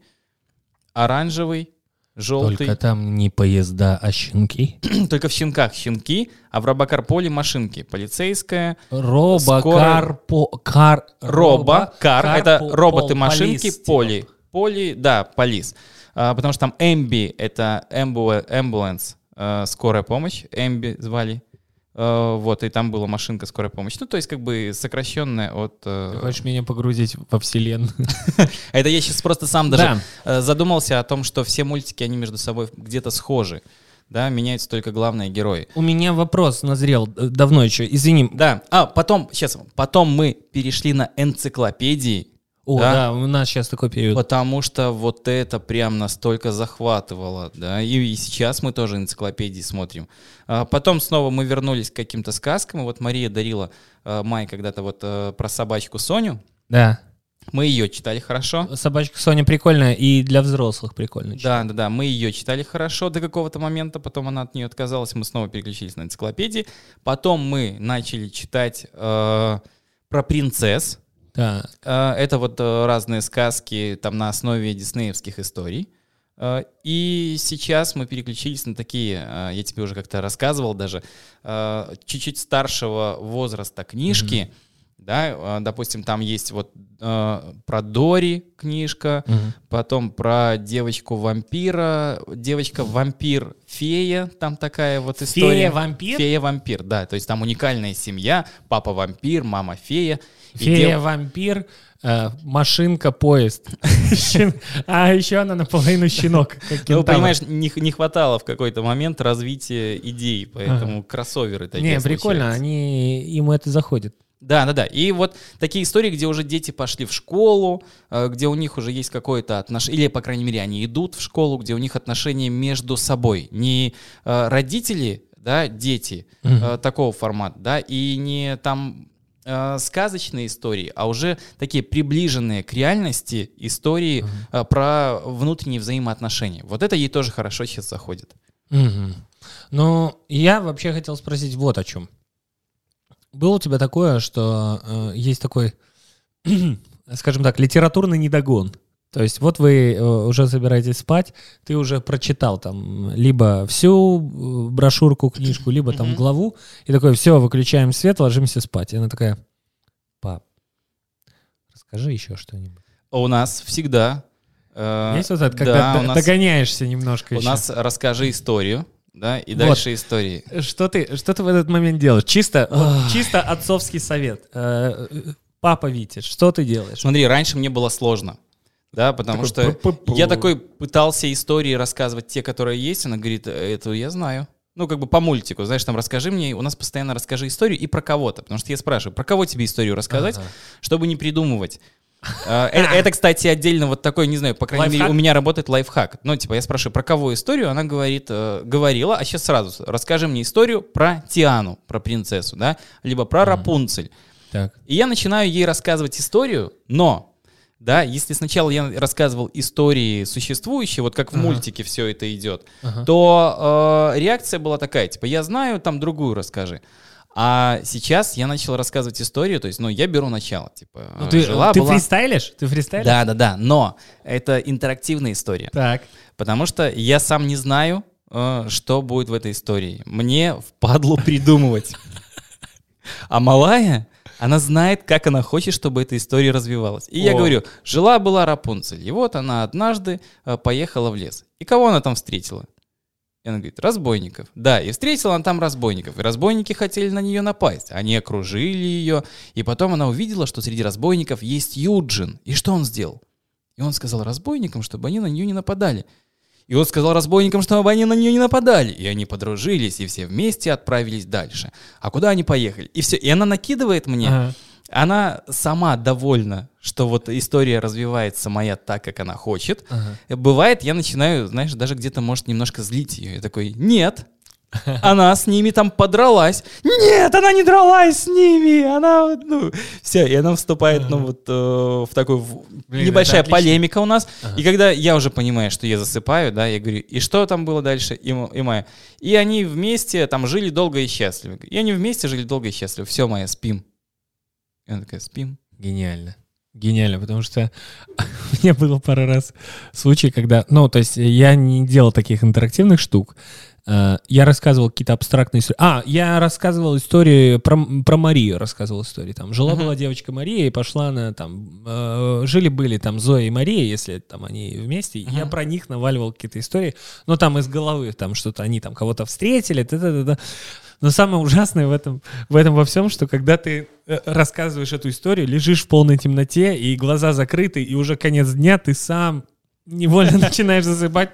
оранжевый, желтый. Только там не поезда, а щенки. [CLEARS THROAT] Только в щенках щенки, а в Робокар Поли машинки. Полицейская, Робокар... по- Кар... Робо, Кар, это роботы-машинки. Поли. Поли, да, полис. А, потому что там Эмби, это Ambul- Ambulance, э, скорая помощь, Эмби звали. Э, вот, и там была машинка скорой помощи. Ну, то есть, как бы сокращенная от... э, Ты хочешь меня погрузить во вселенную? [LAUGHS] Это я сейчас просто сам даже Да. э, задумался о том, что все мультики, они между собой где-то схожи. да, меняются только главные герои. У меня вопрос назрел давно еще, извини. Да, а потом, сейчас, потом мы перешли на энциклопедии, О, да. да, у нас сейчас такой период. потому что вот это прям настолько захватывало, да, и, и сейчас мы тоже энциклопедии смотрим. А потом снова мы вернулись к каким-то сказкам, и вот Мария дарила э, Май когда-то вот э, про собачку Соню, Да. мы ее читали хорошо. Собачка Соня прикольная и для взрослых прикольно. Да, да, да, мы ее читали хорошо до какого-то момента, потом она от нее отказалась, мы снова переключились на энциклопедии. Потом мы начали читать э, про принцесс. Да. Э, это вот э, разные сказки там на основе диснеевских историй. Э, И сейчас мы переключились на такие, я тебе уже как-то рассказывал даже, чуть-чуть старшего возраста книжки. Да, э, допустим, там есть вот э, про Дори книжка, Мгм. Потом про девочку-вампира, девочка-вампир-фея, там такая вот история. Фея-вампир? Фея-вампир, да, то есть там уникальная семья, папа-вампир, мама-фея. И Фея, дев- вампир, э, машинка, поезд. А еще она наполовину щенок. Ну, понимаешь, не, хватало в какой-то момент развития идей, поэтому кроссоверы такие Не, прикольно, они, им это заходит. Да, да, да. И вот такие истории, где уже дети пошли в школу, э, где у них уже есть какое-то отношение, или, по крайней мере, они идут в школу, где у них отношения между собой. Не э, родители, да, дети э, такого формата, да, и не там э, сказочные истории, а уже такие приближенные к реальности истории э, про внутренние взаимоотношения. Вот это ей тоже хорошо сейчас заходит. Мгм. Ну, я вообще хотел спросить вот о чем. Было у тебя такое, что э, есть такой, [CLEARS THROAT] скажем так, литературный недогон? То есть вот вы э, уже собираетесь спать, ты уже прочитал там либо всю э, брошюрку, книжку, [CLEARS THROAT] либо там главу, и такой, все, выключаем свет, ложимся спать. И она такая, пап, расскажи еще что-нибудь. У нас всегда... э, Есть вот это, да, когда у д- нас- догоняешься немножко У еще? нас расскажи историю, да, и Вот. дальше истории. Что ты, что ты в этот момент делаешь? Чисто, вот чисто отцовский совет. Э, Папа Витя, что ты делаешь? Смотри, раньше мне было сложно, да, потому Такой что я такой пытался истории рассказывать те, которые есть, она говорит, это я знаю. Ну, как бы по мультику, знаешь, там расскажи мне, у нас постоянно расскажи историю и про кого-то, потому что я спрашиваю, про кого тебе историю рассказать, Ага. чтобы не придумывать. [LAUGHS] А, э- Это, кстати, отдельно вот такой, не знаю, по крайней мере, у меня работает лайфхак. Ну, типа, я спрашиваю, про кого историю, она говорит, э, говорила, а сейчас сразу, расскажи мне историю про Тиану, про принцессу, да, либо про Рапунцель. Так. И я начинаю ей рассказывать историю, но, да, если сначала я рассказывал истории существующие, вот как в Ага. мультике все это идет, Ага. то э, реакция была такая, типа, я знаю, там другую расскажи. А сейчас я начал рассказывать историю, то есть, ну, я беру начало, типа, Ну, ты, жила, ты была... фристайлишь? Ты фристайлишь? Да, да, да, но это интерактивная история, Так. потому что я сам не знаю, э, что будет в этой истории. Мне впадло придумывать. А малая, она знает, как она хочет, чтобы эта история развивалась. И я О. говорю, жила-была Рапунцель, и вот она однажды э, поехала в лес. И кого она там встретила? И она говорит, разбойников. Да, и встретила она там разбойников. И разбойники хотели на нее напасть. Они окружили ее. И потом она увидела, что среди разбойников есть Юджин. И что он сделал? И он сказал разбойникам, чтобы они на нее не нападали. И он сказал разбойникам, чтобы они на нее не нападали. И они подружились, и все вместе отправились дальше. А куда они поехали? И все. И она накидывает мне. Ага. Она сама довольна, что вот история развивается моя так, как она хочет. Ага. Бывает, я начинаю, знаешь, даже где-то, может, немножко злить ее. Я такой, нет, она с ними там подралась. Нет, она не дралась с ними. Она, ну, все, и она вступает, ну, вот э, в такую Блин, небольшая полемика у нас. Ага. И когда я уже понимаю, что я засыпаю, да, я говорю, и что там было дальше, и, и Майя. И они вместе там жили долго и счастливо. И они вместе жили долго и счастливо. Все, Майя, спим. И она такая, спим. Гениально. Гениально, потому что [LAUGHS] у меня было пару раз случай, когда, ну, то есть я не делал таких интерактивных штук. Э, Я рассказывал какие-то абстрактные истории. А, я рассказывал истории про, про Марию, рассказывал истории. Там жила-была Мгм. девочка Мария, и пошла она там... э, Жили-были там Зоя и Мария, если там они вместе. и Я про них наваливал какие-то истории. Ну, там из головы, там что-то они там кого-то встретили, т-т-т-т. Но самое ужасное в этом, в этом во всем, что когда ты э, рассказываешь эту историю, лежишь в полной темноте, и глаза закрыты, и уже конец дня, ты сам невольно [LAUGHS] начинаешь засыпать.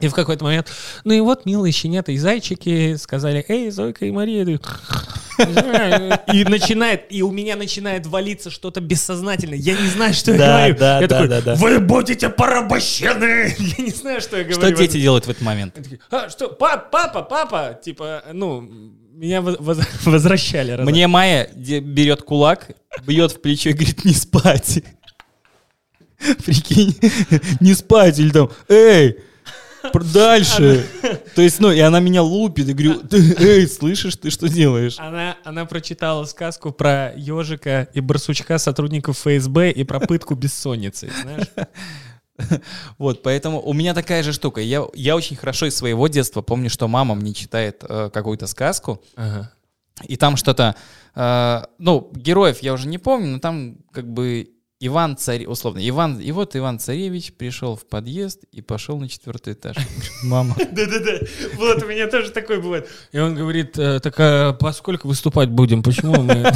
И в какой-то момент, ну и вот милые щенята и зайчики сказали, эй, Зойка и Мария. [LAUGHS] И начинает, и у меня начинает валиться что-то бессознательное. Я не знаю, что я говорю. да, Я да, такой, да, да. Вы будете порабощены! [LAUGHS] Я не знаю, что я говорю. Что дети делают в этот момент? А, что, пап, папа, папа, типа, ну, меня воз- воз- возвращали. Мне Майя берет кулак, бьет в плечо и говорит, не спать. [LAUGHS] Прикинь, не спать, или там, эй, дальше. То есть, ну, и она меня лупит, и говорю, «Ты, эй, слышишь, ты что делаешь? Она, она прочитала сказку про ежика и барсучка сотрудников ФСБ и про пытку бессонницы, знаешь? [LAUGHS] Вот, поэтому у меня такая же штука. Я, я очень хорошо из своего детства помню, что мама мне читает э, какую-то сказку, Ага. и там что-то, э, ну, героев я уже не помню, но там как бы Иван Царь, условно, Иван, и вот Иван Царевич пришел в подъезд и пошел на четвертый этаж. Мама. [LAUGHS] Да-да-да, вот у меня тоже такой бывает. И он говорит, э, так а поскольку выступать будем, почему мы... [LAUGHS]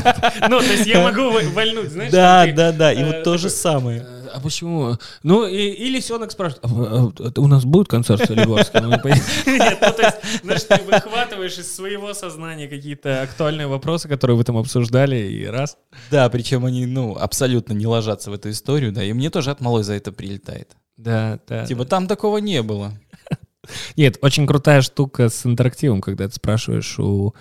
Ну, то есть я могу в- вальнуть, знаешь? Да, там ты, да, да, и э, вот то же самое. А почему? Ну, и, и лисенок спрашивает, «А, а, у нас будет концерт Солигорский? Мы поедем?» [LAUGHS] Нет, ну, то есть, знаешь, ты выхватываешь из своего сознания какие-то актуальные вопросы, которые вы там обсуждали, и раз. Да, причем они, ну, абсолютно не ложатся в эту историю, да, и мне тоже от малой за это прилетает. Да, да. Типа, там такого не было. Нет, очень крутая штука с интерактивом, когда ты спрашиваешь у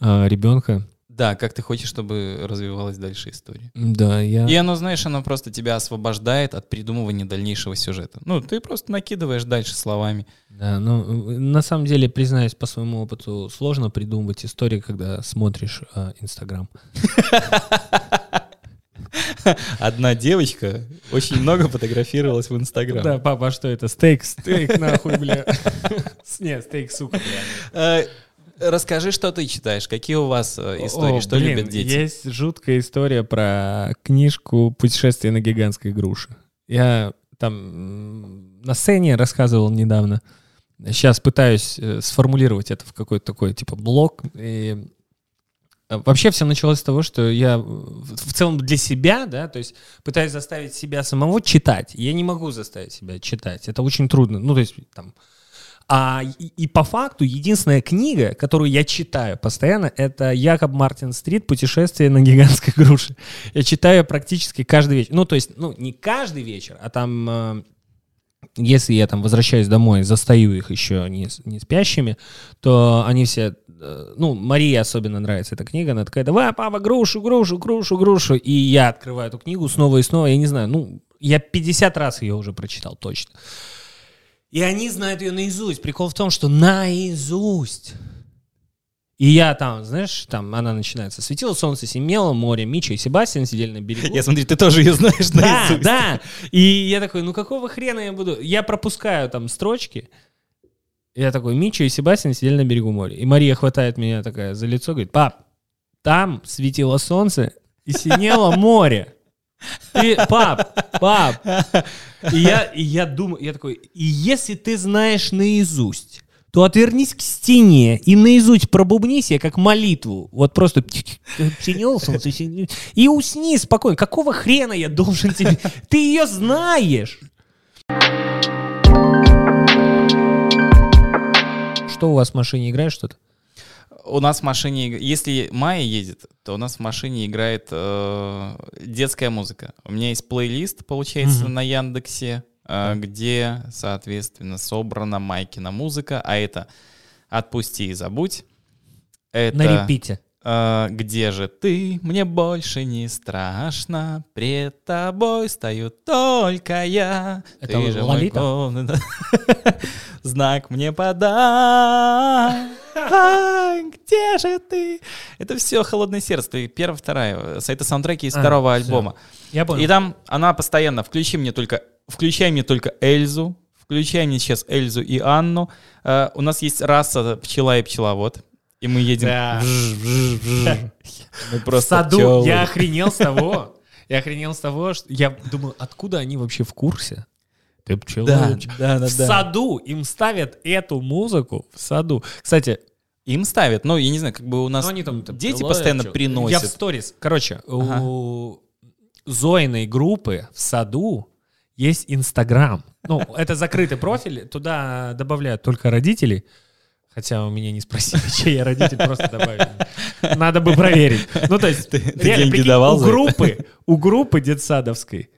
э, ребенка. Да, как ты хочешь, чтобы развивалась дальше история. Да, я... И оно, знаешь, оно просто тебя освобождает от придумывания дальнейшего сюжета. Ну, ты просто накидываешь дальше словами. Да, ну, э, на самом деле, признаюсь по своему опыту, сложно придумывать истории, когда смотришь э, Инстаграм. [LAUGHS] Одна девочка очень много фотографировалась в Инстаграм. Да, папа, а что это? Стейк, стейк, [LAUGHS] нахуй, бля. [LAUGHS] Нет, стейк, сука, бля. Расскажи, что ты читаешь, какие у вас э, истории, О, что блин, любят дети. Есть жуткая история про книжку «Путешествие на гигантской груше». Я там на сцене рассказывал недавно. Сейчас пытаюсь э, сформулировать это в какой-то такой, типа, блок. И э, Вообще все началось с того, что я в целом для себя, да, то есть пытаюсь заставить себя самого читать. Я не могу заставить себя читать. Это очень трудно. Ну, то есть там... А и, и по факту единственная книга, которую я читаю постоянно, это Якоб Мартин Стрит «Путешествие на гигантской груше». Я читаю практически каждый вечер. Ну, то есть, ну, не каждый вечер, а там, э, если я там возвращаюсь домой, застаю их еще не, не спящими, то они все, э, ну, Марии особенно нравится эта книга, она такая, давай, папа, грушу, грушу, грушу, грушу, и я открываю эту книгу снова и снова, я не знаю, ну, я 50 раз ее уже прочитал точно. И они знают ее наизусть. Прикол в том, что наизусть. И я там, знаешь, там она начинается. Светило солнце, семело море, Мича и Себастьян сидели на берегу. Я смотри, ты тоже ее знаешь Да, наизусть. да. И я такой, ну какого хрена я буду? Я пропускаю там строчки. Я такой, Мича и Себастьян сидели на берегу моря. И Мария хватает меня такая за лицо, говорит, пап, там светило солнце и синело море. Ты, пап, пап. И я, и я думаю, я такой, и если ты знаешь наизусть, то отвернись к стене и наизусть пробубни себе как молитву. Вот просто синело солнце. И усни спокойно. Какого хрена я должен тебе... Ты ее знаешь. Что у вас в машине играет что-то? У нас в машине, если Майя едет, то у нас в машине играет э, детская музыка. У меня есть плейлист, получается, Мгм. на Яндексе, э, где, соответственно, собрана Майкина музыка, а это «Отпусти и забудь». Это, На репите. э, «Где же ты? Мне больше не страшно. Пред тобой стою только я. Это Ты же Лолита? [LAUGHS] Знак мне подай. А, Где же ты? Это все «Холодное сердце». ты Первая, вторая. Это саундтреки из А, второго всё. альбома. Я понял. И там она постоянно «Включи мне только, включай мне только Эльзу». Включай мне сейчас Эльзу и Анну. Э, у нас есть раса пчела и пчеловод. И мы едем... Да. вж, вж, вж. [LAUGHS] Мы в просто саду пчелы. я охренел с того. Я охренел с того, что я думаю, откуда они вообще в курсе? Ты пчела. Да, да, да, в да. саду им ставят эту музыку в саду. Кстати, Им ставят. Ну, я не знаю, как бы у нас ну, они там, там дети пчела, постоянно приносят. Я в сторис. Короче, Ага. у Зоиной группы в саду есть Инстаграм. Ну, это закрытый профиль, туда добавляют только родители. Хотя у меня не спросили, [LAUGHS] чей я родитель, просто добавили. Надо бы проверить. Ну, то есть, реально, деньги прикинь, давал у группы, у группы детсадовской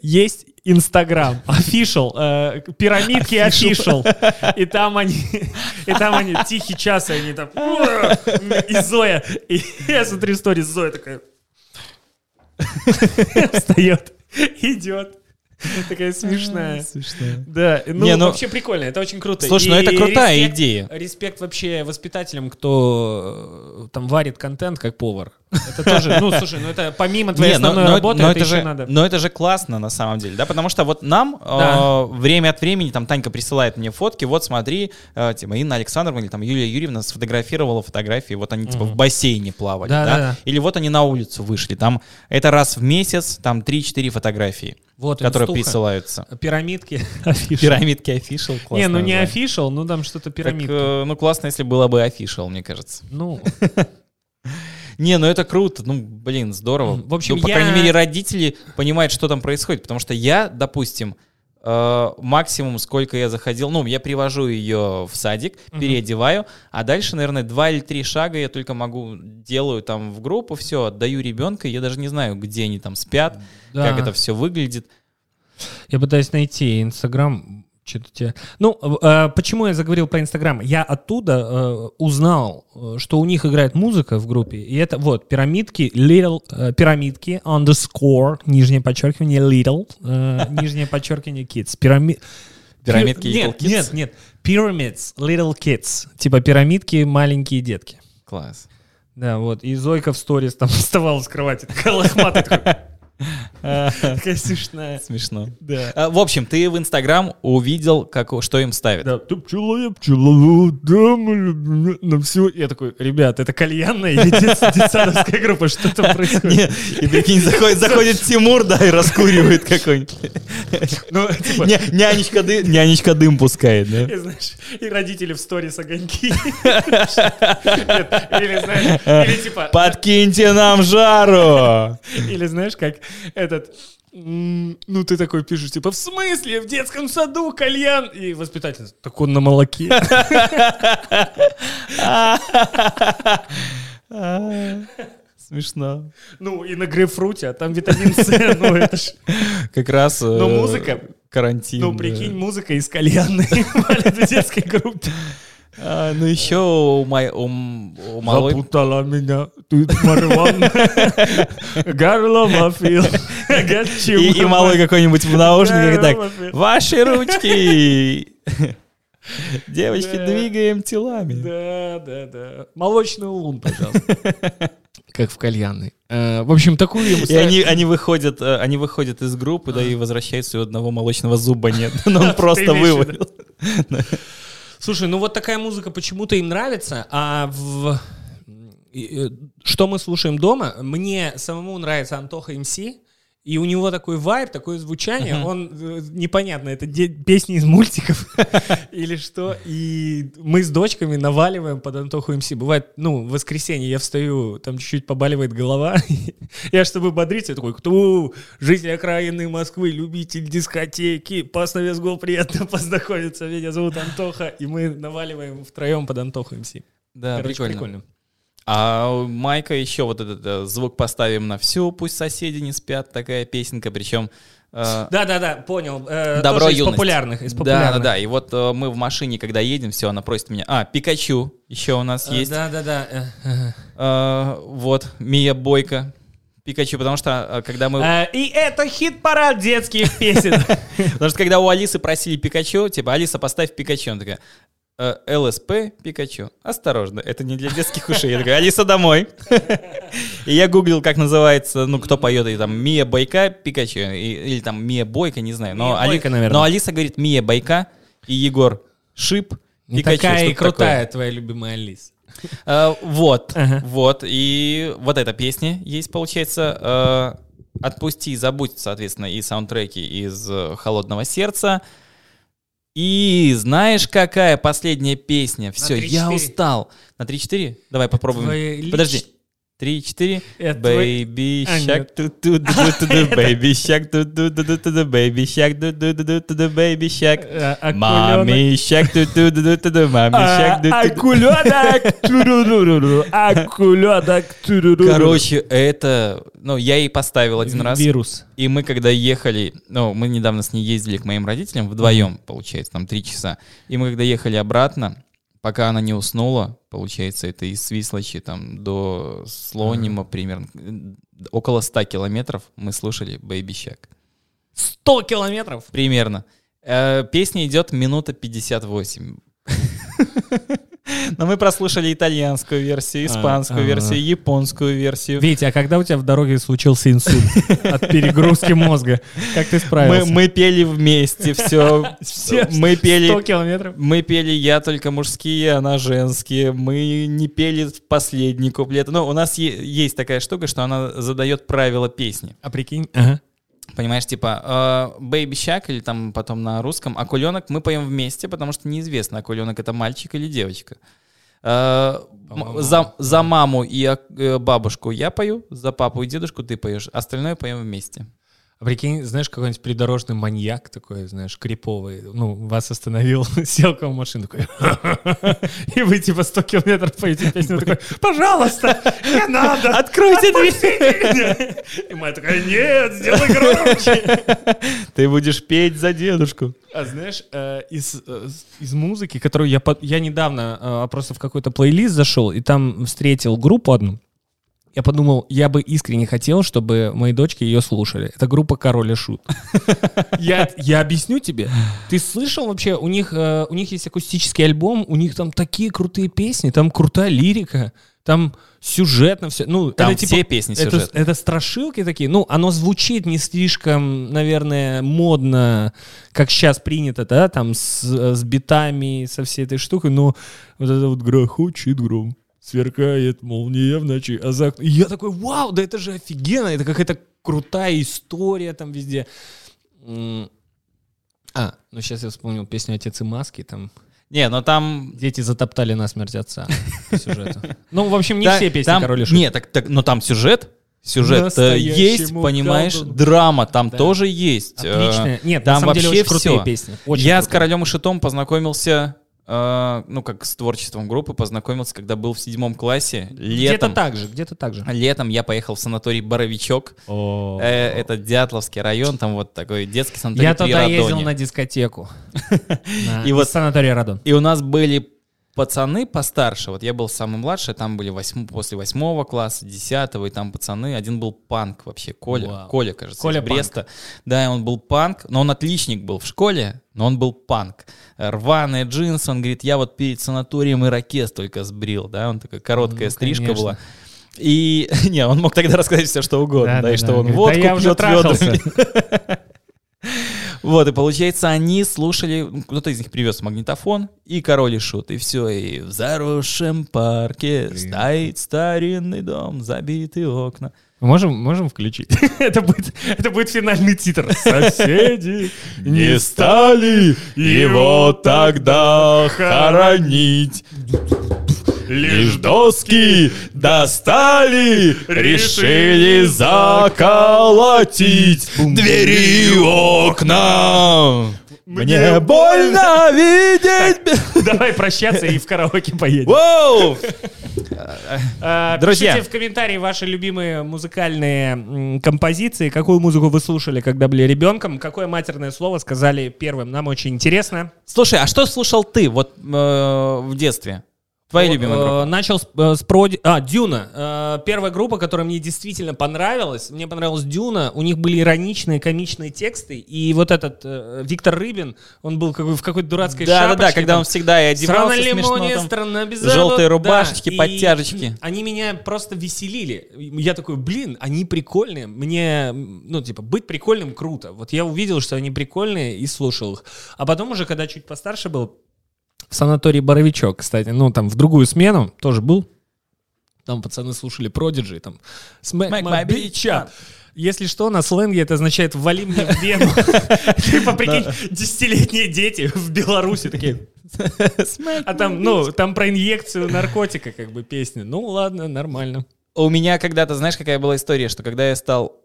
есть Инстаграм, [LAUGHS] official, э, пирамидки official, и там они, [LAUGHS] и там они тихий час, и они там, и Зоя, и я смотрю историю, Зоя такая [LAUGHS] встает, идет, такая смешная. Смешно. Да, ну, Не, ну- вообще прикольно, это очень круто. Слушай, ну И это крутая респект- идея. Респект вообще воспитателям, кто э, там варит контент как повар. Это тоже, ну, слушай, ну это помимо твоей Не, основной но, работы, но это, это же, надо. но это же классно на самом деле, да, потому что вот нам э, время от времени там Танька присылает мне фотки, вот смотри, э, типа Инна Александровна или там Юлия Юрьевна сфотографировала фотографии, вот они типа в бассейне плавали, Да, да, да, да. или вот они на улицу вышли, там это раз в месяц, там 3-4 фотографии, Вот, которые инстуха. присылаются. Пирамидки. [LAUGHS] Пирамидки классно. Не, ну не official, ну там что-то Так, пирамидки. э, ну классно, если было бы official, мне кажется. Ну, [LAUGHS] Не, ну это круто, ну блин, здорово. В общем, Ну, по я- крайней мере, родители понимают, что там происходит, потому что я, допустим, э, максимум, сколько я заходил, ну, я привожу ее в садик, переодеваю, а дальше, наверное, два или три шага я только могу, делаю там в группу, все, отдаю ребенка, я даже не знаю, где они там спят, Да. как это все выглядит. я пытаюсь найти Инстаграм. Что-то тебе... Ну, э, почему я заговорил про Инстаграм? Я оттуда э, узнал, э, что у них играет музыка в группе. И это вот пирамидки, little, э, пирамидки, underscore, нижнее подчеркивание, little, э, [LAUGHS] нижнее подчеркивание, kids. Пирами... Пирамидки Пи- Little нет, Kids? Нет, нет, pyramids, little kids. Типа пирамидки, маленькие детки. Класс. Да, вот. И Зойка в сторис там [LAUGHS] вставала с кровати, такая [LAUGHS] лохматая, такая, такая смешная. Смешно. Да. А, В общем, ты в Инстаграм увидел, как, что им ставят. Да, ты человек, человек, да, мы любим, на все. Я такой, ребят, это кальянная или дет- детсадовская группа, что там [LAUGHS] происходит? И прикинь, заходит, Тимур, да, и раскуривает какой-нибудь. Ну, типа, Не- Нянечка, ды- нянечка дым пускает, да? и, знаешь, и родители в сторис огоньки. Или, знаешь, или типа, Подкиньте нам жару! или знаешь, как этот... Ну, ты такой пишешь, типа, в смысле, в детском саду кальян? И воспитатель, так он на молоке. [LAUGHS] Смешно. Ну, и на грейпфруте, а там витамин С, ну, это ж... Как раз... Но э, музыка- Карантин. Ну, прикинь, музыка из кальянной [LAUGHS] в детской группе. А, ну, еще у, мой, у, м- у малой... Запутала меня, ты марван. Горло мафил. И, и малой какой-нибудь в наушниках так. Ваши ручки! [LAUGHS] Девочки, Да. двигаем телами. Да, да, да. Молочный лун, пожалуйста. [LAUGHS] Как в кальянной. Э, В общем, такую ему И они, они, выходят, э, они выходят из группы, да, и возвращаются, и у одного молочного зуба нет. Но [LAUGHS] он просто вывалил. Слушай, ну вот такая музыка почему-то им нравится, а в... э, Что мы слушаем дома? Мне самому нравится Антоха МС, и у него такой вайб, такое звучание, он э, непонятно, это де- песни из мультиков [LAUGHS] или что, и мы с дочками наваливаем под Антоху МС. Бывает, ну, в воскресенье я встаю, там чуть-чуть побаливает голова, [LAUGHS] я, чтобы бодриться, я такой, кто житель окраины Москвы, любитель дискотеки, пас на вес гол, приятно [LAUGHS] познакомиться, меня зовут Антоха, и мы наваливаем втроем под Антоху МС. Да, Короче, прикольно. прикольно. А у Майка еще вот этот э, звук поставим на всю, пусть соседи не спят, такая песенка, причем... э, Да-да-да, понял. э, Добро тоже из юность. популярных, из Да, популярных. да, да. И вот э, мы в машине, когда едем, все, она просит меня. А, Пикачу еще у нас Э, есть. Да-да-да. э, э. Э, вот, Мия Бойко. Пикачу, потому что э, когда мы... Э, И это хит-парад детских песен. [LAUGHS] Потому что когда у Алисы просили Пикачу, типа, Алиса, поставь Пикачу, она такая, «Э, ЛСП Пикачу. Осторожно, это не для детских ушей. Я такая, Алиса, домой. [LAUGHS] И я гуглил, как называется, ну, кто поет, и там Мия Бойка Пикачу, или там Мия Бойка, не знаю. Но, Мия Али- Бойко, наверное. но Алиса говорит Мия Бойка, и Егор Шип, Не Пикачу. такая и крутая твоя любимая Алиса. Э, Вот, вот. И вот эта песня есть, получается. э, «Отпусти и забудь», соответственно, и саундтреки из э, «Холодного сердца». И знаешь, какая последняя песня? Все, я 3-4. устал. На 3-4? Давай попробуем. Твои Подожди. Три, четыре. Baby shark, ту ту ду ту ду baby shark, ту ту ду ту ду baby shark, ду ду ду ту ду baby shark. Мами shark, ту ту ду ту ду мами shark, ту. Акуленок! Туруруруру, Акуленок! туруруру. Короче, это, ну, я ей поставил один раз. Вирус. И мы, когда ехали, ну, мы недавно с ней ездили к моим родителям вдвоем, получается, там три часа. И мы, когда ехали обратно, пока она не уснула, получается, это из Свислочи там до Слонима примерно, э, около 100 километров мы слушали Baby Shack. 100 километров? Примерно. Э, Песня идет минута 58. [LAUGHS] [LAUGHS] Но мы прослушали итальянскую версию, испанскую А, версию, а. японскую версию. Витя, а когда у тебя в дороге случился инсульт от перегрузки мозга? Как ты справился? мы пели вместе, [LAUGHS] все. Все Мы 100 пели, километров? мы пели я только мужские, она женские. Мы не пели последний куплет. Ну, у нас есть такая штука, что она задает правила песни. А прикинь? Ага. Понимаешь, типа э, Baby Shack или там потом на русском Акуленок мы поем вместе, потому что неизвестно, Акуленок это мальчик или девочка. Э, за, за маму и э, бабушку я пою, за папу и дедушку ты поешь, остальное поем вместе. А прикинь, знаешь, какой-нибудь придорожный маньяк такой, знаешь, криповый, ну, вас остановил, [LAUGHS] сел к вам в машину такой, [LAUGHS] и вы типа 100 километров поете песню, такой, пожалуйста, не [LAUGHS] надо, Откройте дверь! И моя такая, нет, сделай громче. Ты будешь петь за дедушку. А знаешь, э, из, э, из музыки, которую я, я недавно э, просто в какой-то плейлист зашел, и там встретил группу одну, я подумал, я бы искренне хотел, чтобы мои дочки ее слушали. Это группа Король и Шут. [LAUGHS] Я, я объясню тебе. Ты слышал вообще, у них, э, у них есть акустический альбом, у них там такие крутые песни, там крутая лирика, там сюжетно все. Ну, Там это, все типа, песни это, сюжетные. это страшилки такие. Ну, оно звучит не слишком, наверное, модно, как сейчас принято, да, там с, с битами, со всей этой штукой, но вот это вот грохочет гром, сверкает молния в ночи, а за... окном- И я такой, вау, да это же офигенно, это какая-то крутая история там везде. А, ну сейчас я вспомнил песню «Отец и маски», там Не, но там... дети затоптали насмерть отца по сюжету. [LAUGHS] Ну, в общем, не все песни там- «Король и Шут». Нет, так, так, но там сюжет. Сюжет э, есть, понимаешь, драма там Да. тоже есть. э, Отлично. Нет, там на самом деле вообще очень крутые всё. песни. Очень Я с крутые. Королем и Шитом познакомился, э, ну, как с творчеством группы, познакомился, когда был в седьмом классе. Где-то Летом, так же, где-то так же. летом я поехал в санаторий Боровичок. О. Э, это Дятловский район, там вот такой детский санаторий Я туда ездил на дискотеку. [LAUGHS] И вот- санатория Радон. И у нас были пацаны постарше, вот я был самый младший, там были восьм- после восьмого класса, десятого, и там пацаны, один был панк вообще, Коля, Вау. Коля, кажется, Коля из Бреста. Да, и он был панк, но он отличник был в школе, но он был панк. Рваные джинсы, он говорит, я вот перед санаторием ирокез только сбрил, да, он такая короткая Ну, стрижка конечно. была. И, [LAUGHS] не, он мог тогда рассказать все, что угодно, да, и что он Говорит, водку да я уже пьет ведрами. [LAUGHS] Вот, и получается, они слушали, кто-то из них привез магнитофон и король и шут, и все, и в заросшем парке стоит старинный дом, забитые окна. Можем, можем включить? [LAUGHS] это, будет, это будет финальный титр. Соседи Не стали его тогда хоронить. [LAUGHS] Лишь доски достали, решили заколотить двери и окна. Мне больно видеть... Давай прощаться и в караоке поедем. Воу! А, Друзья. Пишите в комментарии ваши любимые музыкальные композиции, какую музыку вы слушали, когда были ребенком, какое матерное слово сказали первым. Нам очень интересно. Слушай, а что слушал ты вот э, в детстве? Твоя О, любимая э, группа? Начал с, э, с проди... А, Дюна. Э, Первая группа, которая мне действительно понравилась. Мне понравилась Дюна. У них были ироничные, комичные тексты. И вот этот э, Виктор Рыбин, он был как бы в какой-то дурацкой Да, да, шапочке. да, когда там, он всегда и Страна одевался смешно. лимония, там. страна без желтые рубашечки, и подтяжечки. Они меня просто веселили. Я такой, блин, они прикольные. Мне, ну, типа, быть прикольным круто. Вот я увидел, что они прикольные и слушал их. А потом уже, когда чуть постарше был, в санатории Боровичок, кстати, ну, там в другую смену тоже был. Там пацаны слушали Продиджи, там Smack my bitch up. Если что, на сленге это означает «вали мне в вену». [LAUGHS] Типа, прикинь, десятилетние дети в Беларуси такие, а там, ну, там про инъекцию наркотика, как бы, песня. Ну, ладно, нормально. У меня когда-то, знаешь, какая была история, что когда я стал,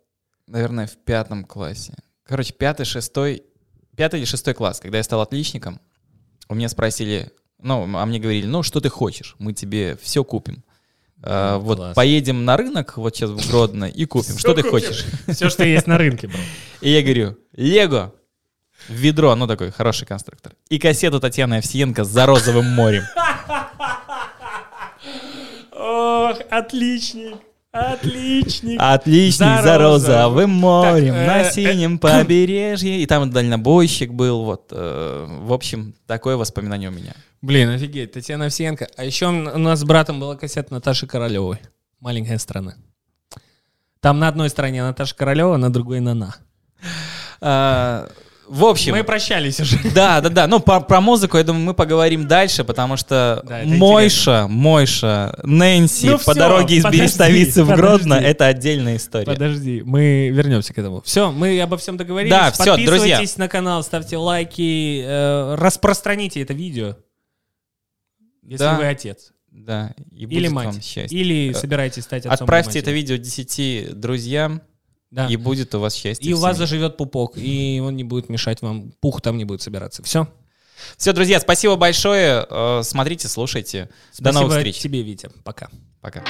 наверное, в пятом классе, короче, пятый, шестой, пятый или шестой класс, когда я стал отличником, у меня спросили, ну, а мне говорили, ну, что ты хочешь, мы тебе все купим. А, вот класс. поедем на рынок, вот сейчас в Гродно, и купим. Что ты хочешь? Все, что есть на рынке, бро. [LAUGHS] И я говорю, Лего, ведро, ну такой хороший конструктор. И кассету Татьяны Овсиенко за розовым морем. [LAUGHS] Ох, отличник, отличник. Отличный За за, розовым. морем Так, э, на э, синем побережье. И там дальнобойщик был. Вот, э, в общем, такое воспоминание у меня. Блин, офигеть, Татьяна Овсиенко. А еще у нас с братом была кассета Наташи Королевой. Маленькая страна. Там на одной стороне Наташа Королева, на другой Нана. А, в общем, Мы прощались уже. [LAUGHS] да, да, да. Ну, по- про музыку, я думаю, мы поговорим дальше, потому что Да, Мойша, Мойша, Нэнси Ну по всё, дороге из подожди, Берестовицы в Гродно это отдельная история. Подожди, мы вернемся к этому. Все, мы обо всем договорились. Да, Подписывайтесь друзья. на канал, ставьте лайки, э, распространите это видео. Если Да. вы отец. Да, и Или мать. Или собираетесь стать отцом. Отправьте это видео 10 друзьям, Да. и будет у вас счастье. И у вас заживет пупок, и он не будет мешать вам, пух там не будет собираться. Все. Все, друзья, спасибо большое. Э, Смотрите, слушайте. До новых встреч. тебе, Витя. Пока. Пока.